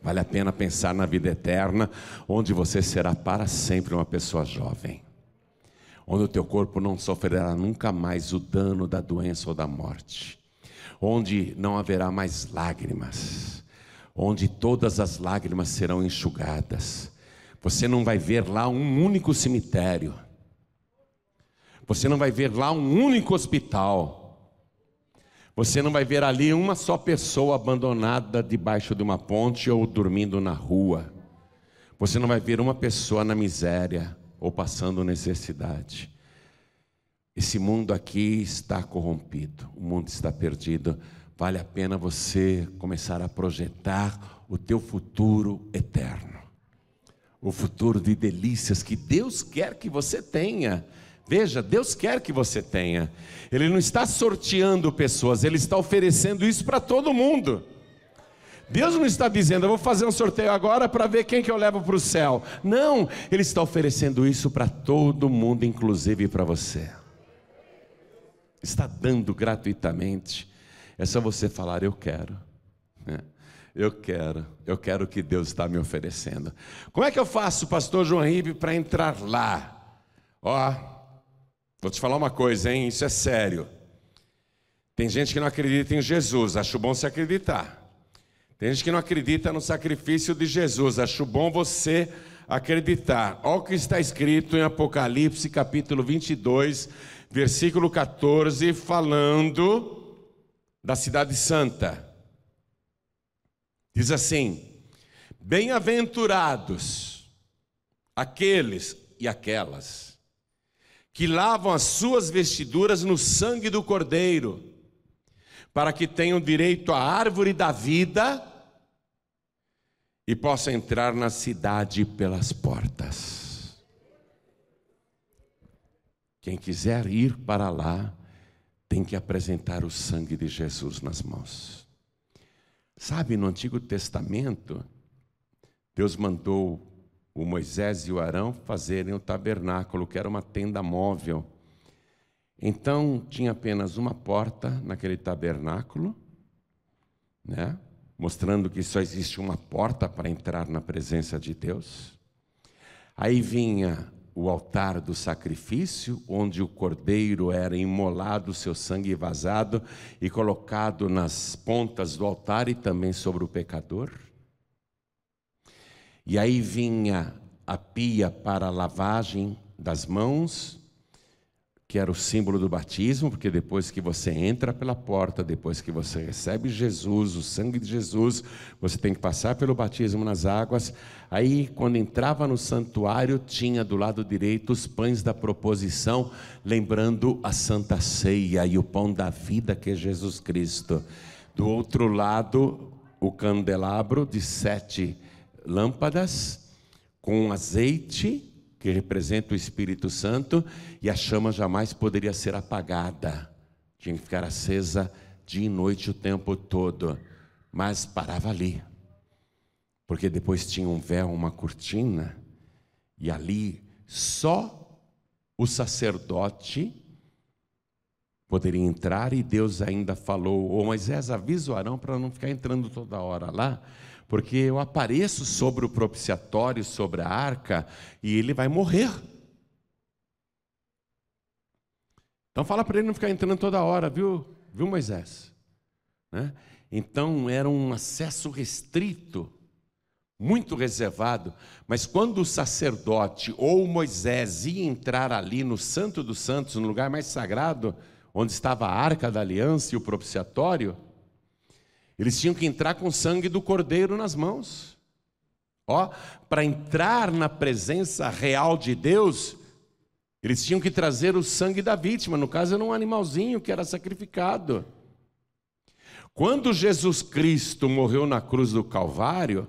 Vale a pena pensar na vida eterna, onde você será para sempre uma pessoa jovem, onde o teu corpo não sofrerá nunca mais o dano da doença ou da morte, onde não haverá mais lágrimas, onde todas as lágrimas serão enxugadas. Você não vai ver lá um único cemitério, você não vai ver lá um único hospital você não vai ver ali uma só pessoa abandonada debaixo de uma ponte ou dormindo na rua. Você não vai ver uma pessoa na miséria ou passando necessidade. Esse mundo aqui está corrompido, o mundo está perdido. Vale a pena você começar a projetar o teu futuro eterno. O futuro de delícias que Deus quer que você tenha. Veja, Deus quer que você tenha. Ele não está sorteando pessoas, Ele está oferecendo isso para todo mundo. Deus não está dizendo, eu vou fazer um sorteio agora para ver quem que eu levo para o céu. Não, Ele está oferecendo isso para todo mundo, inclusive para você. Está dando gratuitamente. É só você falar, eu quero. É, eu quero, eu quero o que Deus está me oferecendo. Como é que eu faço, pastor João Ribe, para entrar lá? Ó, Vou te falar uma coisa, hein? Isso é sério. Tem gente que não acredita em Jesus, acho bom se acreditar. Tem gente que não acredita no sacrifício de Jesus, acho bom você acreditar. Olha o que está escrito em Apocalipse, capítulo 22, versículo 14, falando da Cidade Santa. Diz assim: Bem-aventurados aqueles e aquelas que lavam as suas vestiduras no sangue do Cordeiro, para que tenham direito à árvore da vida e possam entrar na cidade pelas portas. Quem quiser ir para lá, tem que apresentar o sangue de Jesus nas mãos. Sabe, no Antigo Testamento, Deus mandou o Moisés e o Arão fazerem o tabernáculo, que era uma tenda móvel. Então tinha apenas uma porta naquele tabernáculo, né? mostrando que só existe uma porta para entrar na presença de Deus. Aí vinha o altar do sacrifício, onde o cordeiro era imolado, seu sangue vazado e colocado nas pontas do altar e também sobre o pecador. E aí vinha a pia para a lavagem das mãos, que era o símbolo do batismo, porque depois que você entra pela porta, depois que você recebe Jesus, o sangue de Jesus, você tem que passar pelo batismo nas águas. Aí, quando entrava no santuário, tinha do lado direito os pães da proposição, lembrando a santa ceia e o pão da vida que é Jesus Cristo. Do outro lado, o candelabro de sete lâmpadas com azeite que representa o Espírito Santo, e a chama jamais poderia ser apagada, tinha que ficar acesa dia e noite o tempo todo, mas parava ali, porque depois tinha um véu, uma cortina, e ali só o sacerdote poderia entrar, e Deus ainda falou: Ô Moisés, avisa o Arão para não ficar entrando toda hora lá, porque eu apareço sobre o propiciatório, sobre a arca, e ele vai morrer. Então fala para ele não ficar entrando toda hora, viu, viu Moisés? Né? Então era um acesso restrito, muito reservado, mas quando o sacerdote ou Moisés ia entrar ali no Santo dos Santos, no lugar mais sagrado, onde estava a arca da aliança e o propiciatório, eles tinham que entrar com o sangue do cordeiro nas mãos. Ó, para entrar na presença real de Deus, eles tinham que trazer o sangue da vítima, no caso era um animalzinho que era sacrificado. Quando Jesus Cristo morreu na cruz do Calvário,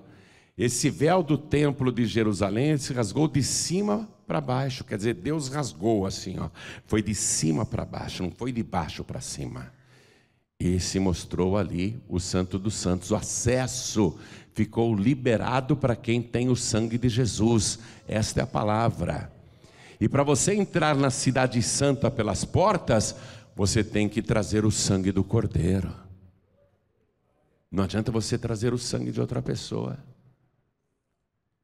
esse véu do templo de Jerusalém se rasgou de cima para baixo, quer dizer, Deus rasgou assim, ó. Foi de cima para baixo, não foi de baixo para cima. E se mostrou ali o Santo dos Santos. O acesso ficou liberado para quem tem o sangue de Jesus. Esta é a palavra. E para você entrar na Cidade Santa pelas portas, você tem que trazer o sangue do Cordeiro. Não adianta você trazer o sangue de outra pessoa.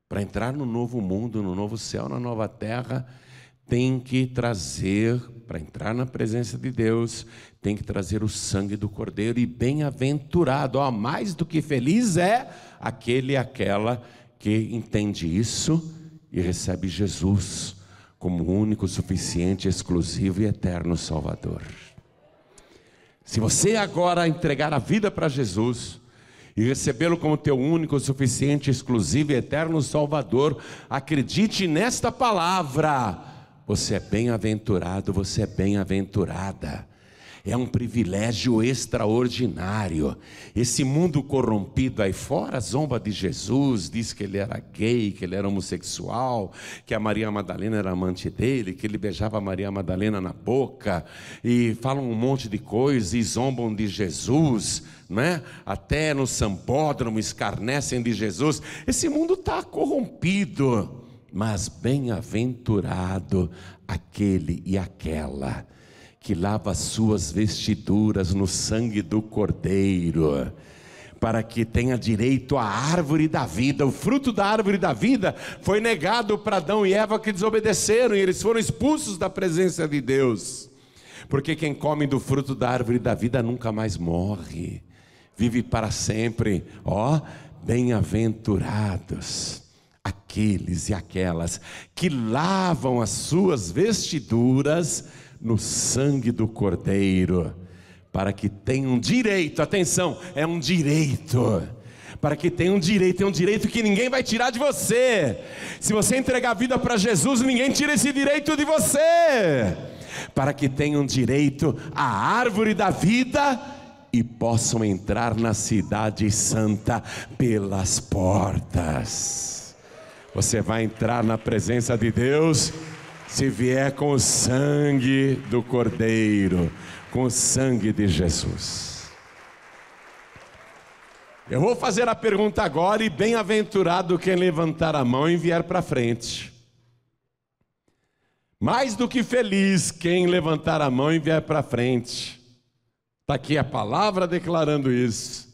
Para entrar no novo mundo, no novo céu, na nova terra, tem que trazer, para entrar na presença de Deus, tem que trazer o sangue do Cordeiro e bem-aventurado, ó, mais do que feliz é aquele e aquela que entende isso e recebe Jesus como único, suficiente, exclusivo e eterno Salvador. Se você agora entregar a vida para Jesus e recebê-lo como teu único, suficiente, exclusivo e eterno Salvador, acredite nesta palavra você é bem-aventurado, você é bem-aventurada. É um privilégio extraordinário. Esse mundo corrompido aí fora zomba de Jesus, diz que ele era gay, que ele era homossexual, que a Maria Madalena era amante dele, que ele beijava a Maria Madalena na boca, e falam um monte de coisas e zombam de Jesus, né? até no sambódromo escarnecem de Jesus. Esse mundo está corrompido mas bem-aventurado aquele e aquela que lava suas vestiduras no sangue do Cordeiro, para que tenha direito à árvore da vida. O fruto da árvore da vida foi negado para Adão e Eva que desobedeceram, e eles foram expulsos da presença de Deus. Porque quem come do fruto da árvore da vida nunca mais morre, vive para sempre. Ó, bem-aventurados aqueles e aquelas que lavam as suas vestiduras no sangue do Cordeiro, para que tenham direito, atenção, é um direito, para que tenham direito, é um direito que ninguém vai tirar de você. Se você entregar a vida para Jesus, ninguém tira esse direito de você. Para que tenham direito à árvore da vida e possam entrar na cidade santa pelas portas. Você vai entrar na presença de Deus se vier com o sangue do Cordeiro, com o sangue de Jesus. Eu vou fazer a pergunta agora, e bem-aventurado quem levantar a mão e vier para frente. Mais do que feliz quem levantar a mão e vier para frente. Está aqui a palavra declarando isso.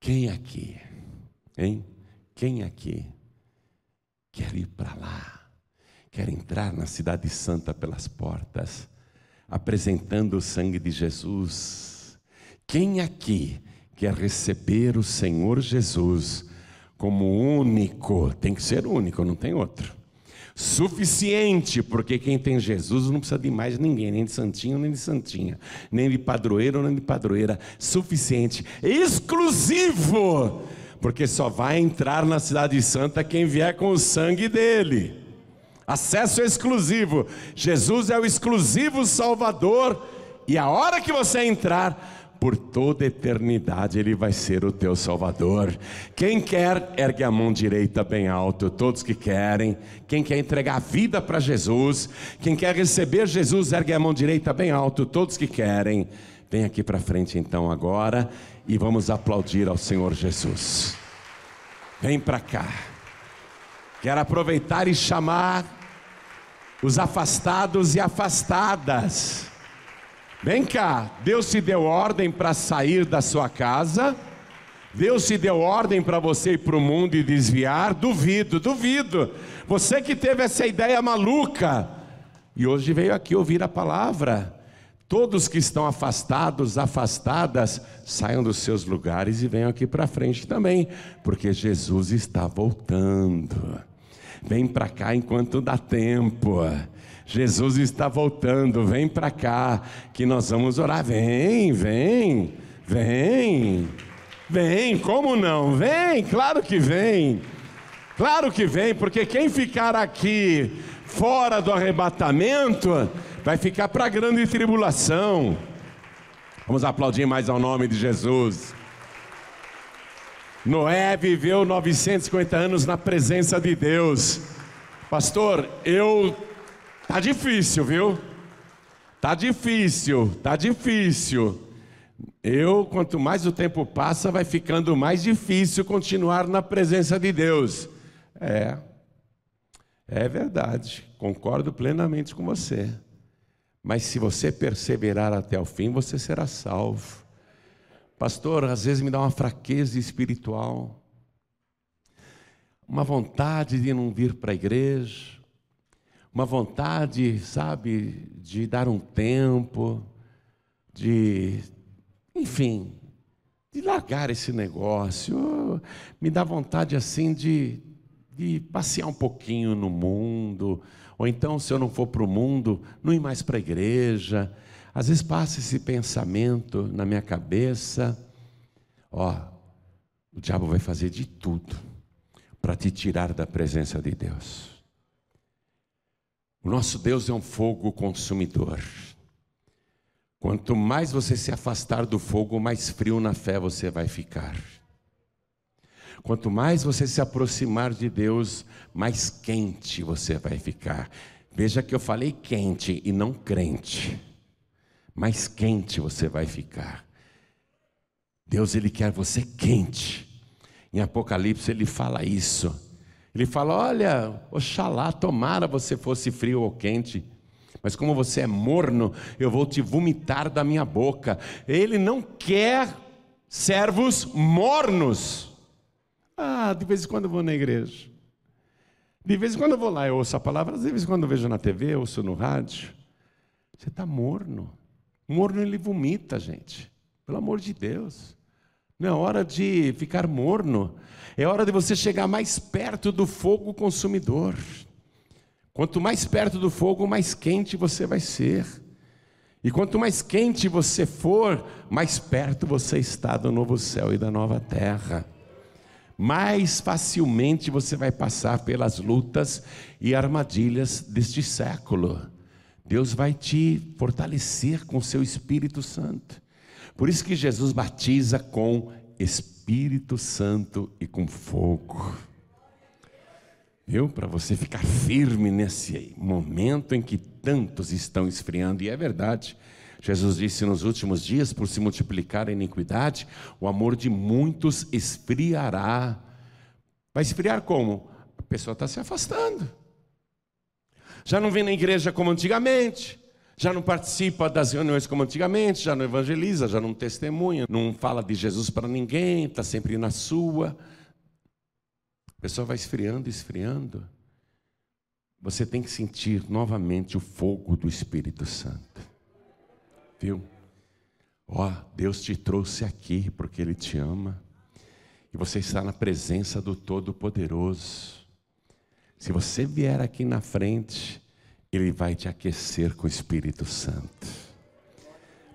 Quem aqui, hein? Quem aqui quer ir para lá? Quer entrar na Cidade Santa pelas portas, apresentando o sangue de Jesus? Quem aqui quer receber o Senhor Jesus como único? Tem que ser único, não tem outro suficiente, porque quem tem Jesus não precisa de mais ninguém, nem de santinho, nem de santinha, nem de padroeiro, nem de padroeira, suficiente, exclusivo, porque só vai entrar na cidade santa quem vier com o sangue dele. Acesso exclusivo. Jesus é o exclusivo Salvador, e a hora que você entrar, por toda eternidade Ele vai ser o teu Salvador. Quem quer, ergue a mão direita bem alto, todos que querem. Quem quer entregar a vida para Jesus, quem quer receber Jesus, ergue a mão direita bem alto, todos que querem. Vem aqui para frente então agora e vamos aplaudir ao Senhor Jesus. Vem para cá. Quero aproveitar e chamar os afastados e afastadas Vem cá, Deus te deu ordem para sair da sua casa, Deus te deu ordem para você ir para o mundo e desviar? Duvido, duvido. Você que teve essa ideia maluca e hoje veio aqui ouvir a palavra. Todos que estão afastados, afastadas, saiam dos seus lugares e venham aqui para frente também, porque Jesus está voltando. Vem para cá enquanto dá tempo. Jesus está voltando, vem para cá, que nós vamos orar. Vem, vem, vem, vem, como não? Vem, claro que vem, claro que vem, porque quem ficar aqui fora do arrebatamento vai ficar para grande tribulação. Vamos aplaudir mais ao nome de Jesus. Noé viveu 950 anos na presença de Deus. Pastor, eu Tá difícil, viu? Tá difícil, tá difícil. Eu, quanto mais o tempo passa, vai ficando mais difícil continuar na presença de Deus. É, é verdade, concordo plenamente com você. Mas se você perseverar até o fim, você será salvo. Pastor, às vezes me dá uma fraqueza espiritual, uma vontade de não vir para a igreja, uma vontade, sabe, de dar um tempo, de, enfim, de largar esse negócio. Me dá vontade assim de, de passear um pouquinho no mundo, ou então, se eu não for para o mundo, não ir mais para a igreja. Às vezes passa esse pensamento na minha cabeça, ó, o diabo vai fazer de tudo para te tirar da presença de Deus. O nosso Deus é um fogo consumidor. Quanto mais você se afastar do fogo, mais frio na fé você vai ficar. Quanto mais você se aproximar de Deus, mais quente você vai ficar. Veja que eu falei quente e não crente. Mais quente você vai ficar. Deus ele quer você quente. Em Apocalipse ele fala isso. Ele fala: Olha, oxalá, tomara você fosse frio ou quente, mas como você é morno, eu vou te vomitar da minha boca. Ele não quer servos mornos. Ah, de vez em quando eu vou na igreja. De vez em quando eu vou lá, eu ouço a palavra, de vez em quando eu vejo na TV, ouço no rádio. Você está morno. Morno ele vomita, gente. Pelo amor de Deus. Não é hora de ficar morno. É hora de você chegar mais perto do fogo consumidor. Quanto mais perto do fogo, mais quente você vai ser. E quanto mais quente você for, mais perto você está do novo céu e da nova terra. Mais facilmente você vai passar pelas lutas e armadilhas deste século. Deus vai te fortalecer com o seu Espírito Santo. Por isso que Jesus batiza com Espírito Santo e com fogo. Viu? Para você ficar firme nesse momento em que tantos estão esfriando, e é verdade. Jesus disse nos últimos dias: por se multiplicar a iniquidade, o amor de muitos esfriará. Vai esfriar como? A pessoa está se afastando. Já não vem na igreja como antigamente. Já não participa das reuniões como antigamente, já não evangeliza, já não testemunha, não fala de Jesus para ninguém, está sempre na sua. A pessoa vai esfriando, esfriando. Você tem que sentir novamente o fogo do Espírito Santo. Viu? Ó, oh, Deus te trouxe aqui porque Ele te ama. E você está na presença do Todo-Poderoso. Se você vier aqui na frente, Ele vai te aquecer com o Espírito Santo.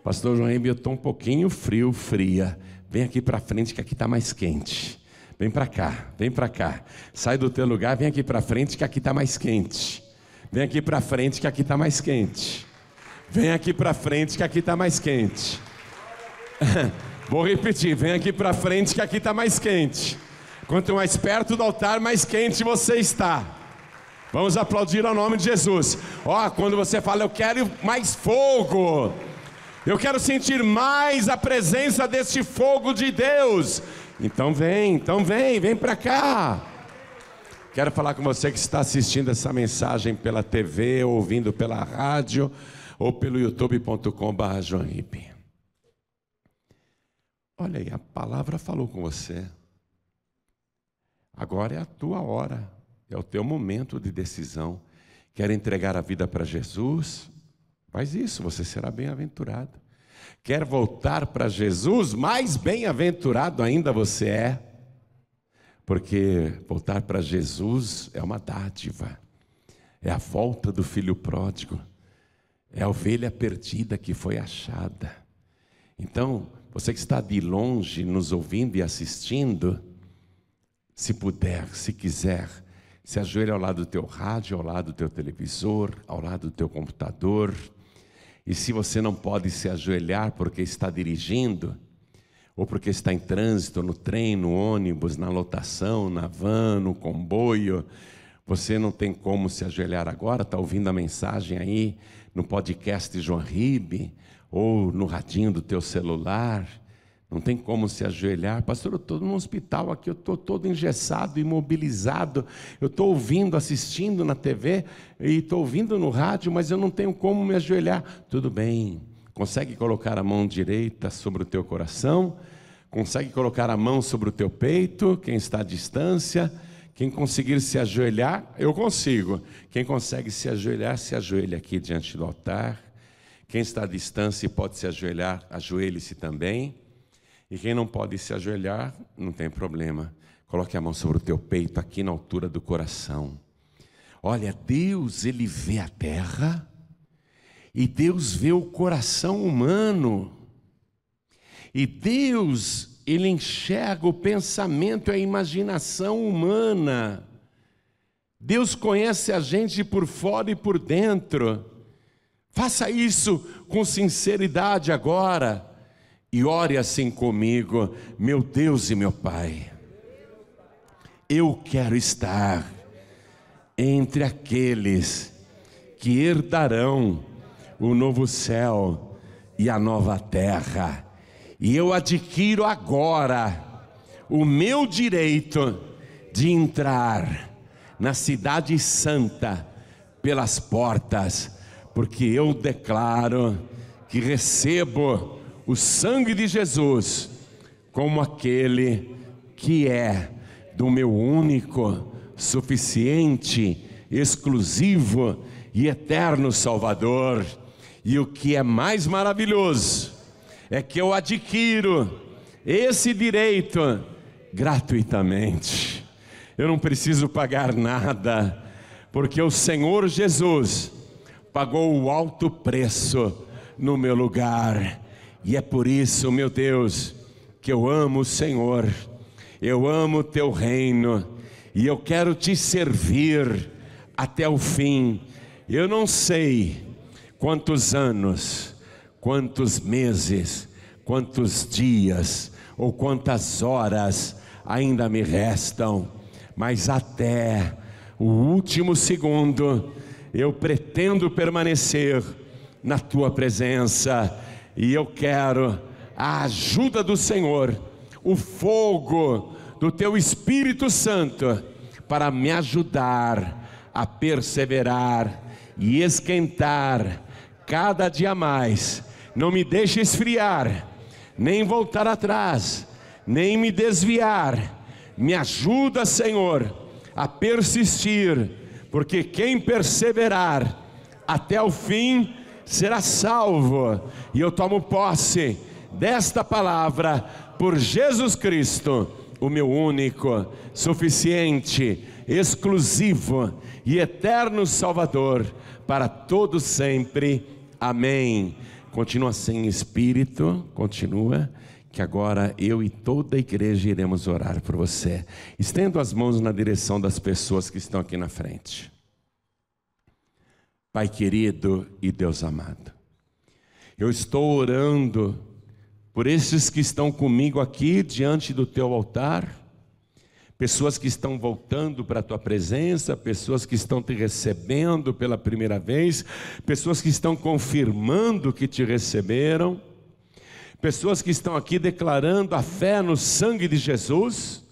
Pastor João, eu estou um pouquinho frio, fria. Vem aqui para frente que aqui está mais quente. Vem para cá, vem para cá. Sai do teu lugar, vem aqui para frente que aqui está mais quente. Vem aqui para frente que aqui está mais quente. Vem aqui para frente que aqui está mais quente. (laughs) Vou repetir, vem aqui para frente que aqui está mais quente. Quanto mais perto do altar, mais quente você está. Vamos aplaudir ao nome de Jesus. Ó, quando você fala, eu quero mais fogo. Eu quero sentir mais a presença deste fogo de Deus. Então vem, então vem, vem para cá. Quero falar com você que está assistindo essa mensagem pela TV, ouvindo pela rádio ou pelo youtube.com.br. Olha aí, a palavra falou com você. Agora é a tua hora, é o teu momento de decisão. Quer entregar a vida para Jesus? Faz isso, você será bem-aventurado. Quer voltar para Jesus? Mais bem-aventurado ainda você é. Porque voltar para Jesus é uma dádiva, é a volta do filho pródigo, é a ovelha perdida que foi achada. Então, você que está de longe nos ouvindo e assistindo, se puder, se quiser, se ajoelhe ao lado do teu rádio, ao lado do teu televisor, ao lado do teu computador. E se você não pode se ajoelhar porque está dirigindo, ou porque está em trânsito, no trem, no ônibus, na lotação, na van, no comboio, você não tem como se ajoelhar agora, está ouvindo a mensagem aí no podcast João Ribe, ou no radinho do teu celular, não tem como se ajoelhar. Pastor, eu estou no hospital aqui, eu estou todo engessado, imobilizado, eu estou ouvindo, assistindo na TV e estou ouvindo no rádio, mas eu não tenho como me ajoelhar. Tudo bem, consegue colocar a mão direita sobre o teu coração, consegue colocar a mão sobre o teu peito, quem está à distância. Quem conseguir se ajoelhar, eu consigo. Quem consegue se ajoelhar, se ajoelha aqui diante do altar. Quem está à distância e pode se ajoelhar, ajoelhe-se também. E quem não pode se ajoelhar, não tem problema. Coloque a mão sobre o teu peito, aqui na altura do coração. Olha, Deus, Ele vê a terra e Deus vê o coração humano. E Deus, Ele enxerga o pensamento e a imaginação humana. Deus conhece a gente por fora e por dentro. Faça isso com sinceridade agora e ore assim comigo, meu Deus e meu Pai. Eu quero estar entre aqueles que herdarão o novo céu e a nova terra, e eu adquiro agora o meu direito de entrar na Cidade Santa pelas portas porque eu declaro que recebo o sangue de Jesus como aquele que é do meu único, suficiente, exclusivo e eterno Salvador. E o que é mais maravilhoso é que eu adquiro esse direito gratuitamente. Eu não preciso pagar nada, porque o Senhor Jesus pagou o alto preço no meu lugar. E é por isso, meu Deus, que eu amo o Senhor, eu amo o teu reino e eu quero te servir até o fim. Eu não sei quantos anos, quantos meses, quantos dias ou quantas horas ainda me restam, mas até o último segundo eu pretendo permanecer na tua presença e eu quero a ajuda do Senhor, o fogo do teu Espírito Santo para me ajudar a perseverar e esquentar cada dia mais. Não me deixe esfriar, nem voltar atrás, nem me desviar. Me ajuda, Senhor, a persistir, porque quem perseverar até o fim será salvo. E eu tomo posse desta palavra por Jesus Cristo, o meu único, suficiente, exclusivo e eterno Salvador, para todo sempre. Amém. Continua sem espírito, continua, que agora eu e toda a igreja iremos orar por você. Estendo as mãos na direção das pessoas que estão aqui na frente. Pai querido e Deus amado, eu estou orando por esses que estão comigo aqui diante do teu altar, pessoas que estão voltando para a tua presença, pessoas que estão te recebendo pela primeira vez, pessoas que estão confirmando que te receberam, pessoas que estão aqui declarando a fé no sangue de Jesus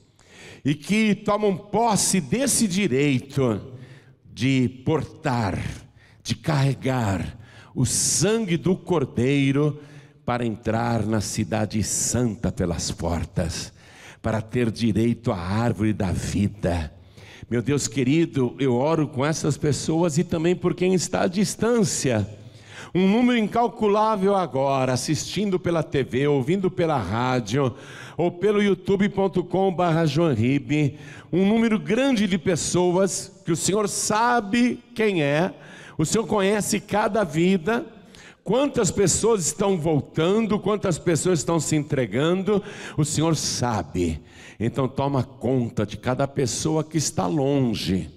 e que tomam posse desse direito de portar, de carregar o sangue do Cordeiro para entrar na cidade santa pelas portas, para ter direito à árvore da vida. Meu Deus querido, eu oro com essas pessoas e também por quem está à distância. Um número incalculável agora, assistindo pela TV, ouvindo pela rádio, ou pelo youtube.com.br Joanribe, um número grande de pessoas que o Senhor sabe quem é, o Senhor conhece cada vida, Quantas pessoas estão voltando, quantas pessoas estão se entregando, o Senhor sabe. Então toma conta de cada pessoa que está longe,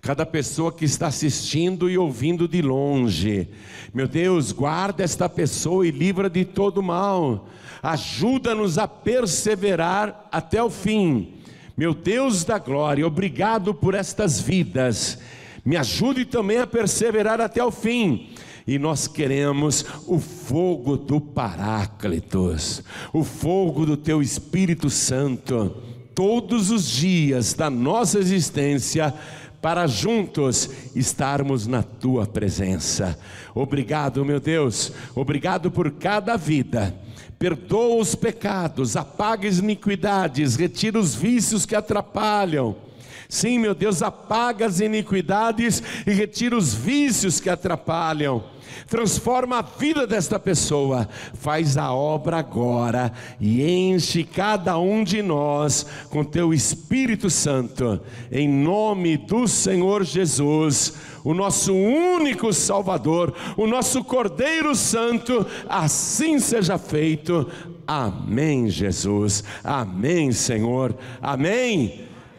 cada pessoa que está assistindo e ouvindo de longe. Meu Deus, guarda esta pessoa e livra de todo mal. Ajuda-nos a perseverar até o fim. Meu Deus da glória, obrigado por estas vidas. Me ajude também a perseverar até o fim e nós queremos o fogo do Paráclitos, o fogo do Teu Espírito Santo, todos os dias da nossa existência, para juntos estarmos na Tua presença. Obrigado, meu Deus, obrigado por cada vida. Perdoa os pecados, apaga as iniquidades, retira os vícios que atrapalham Sim, meu Deus, apaga as iniquidades e retira os vícios que atrapalham. Transforma a vida desta pessoa, faz a obra agora e enche cada um de nós com teu Espírito Santo, em nome do Senhor Jesus, o nosso único Salvador, o nosso Cordeiro Santo, assim seja feito. Amém, Jesus. Amém, Senhor. Amém.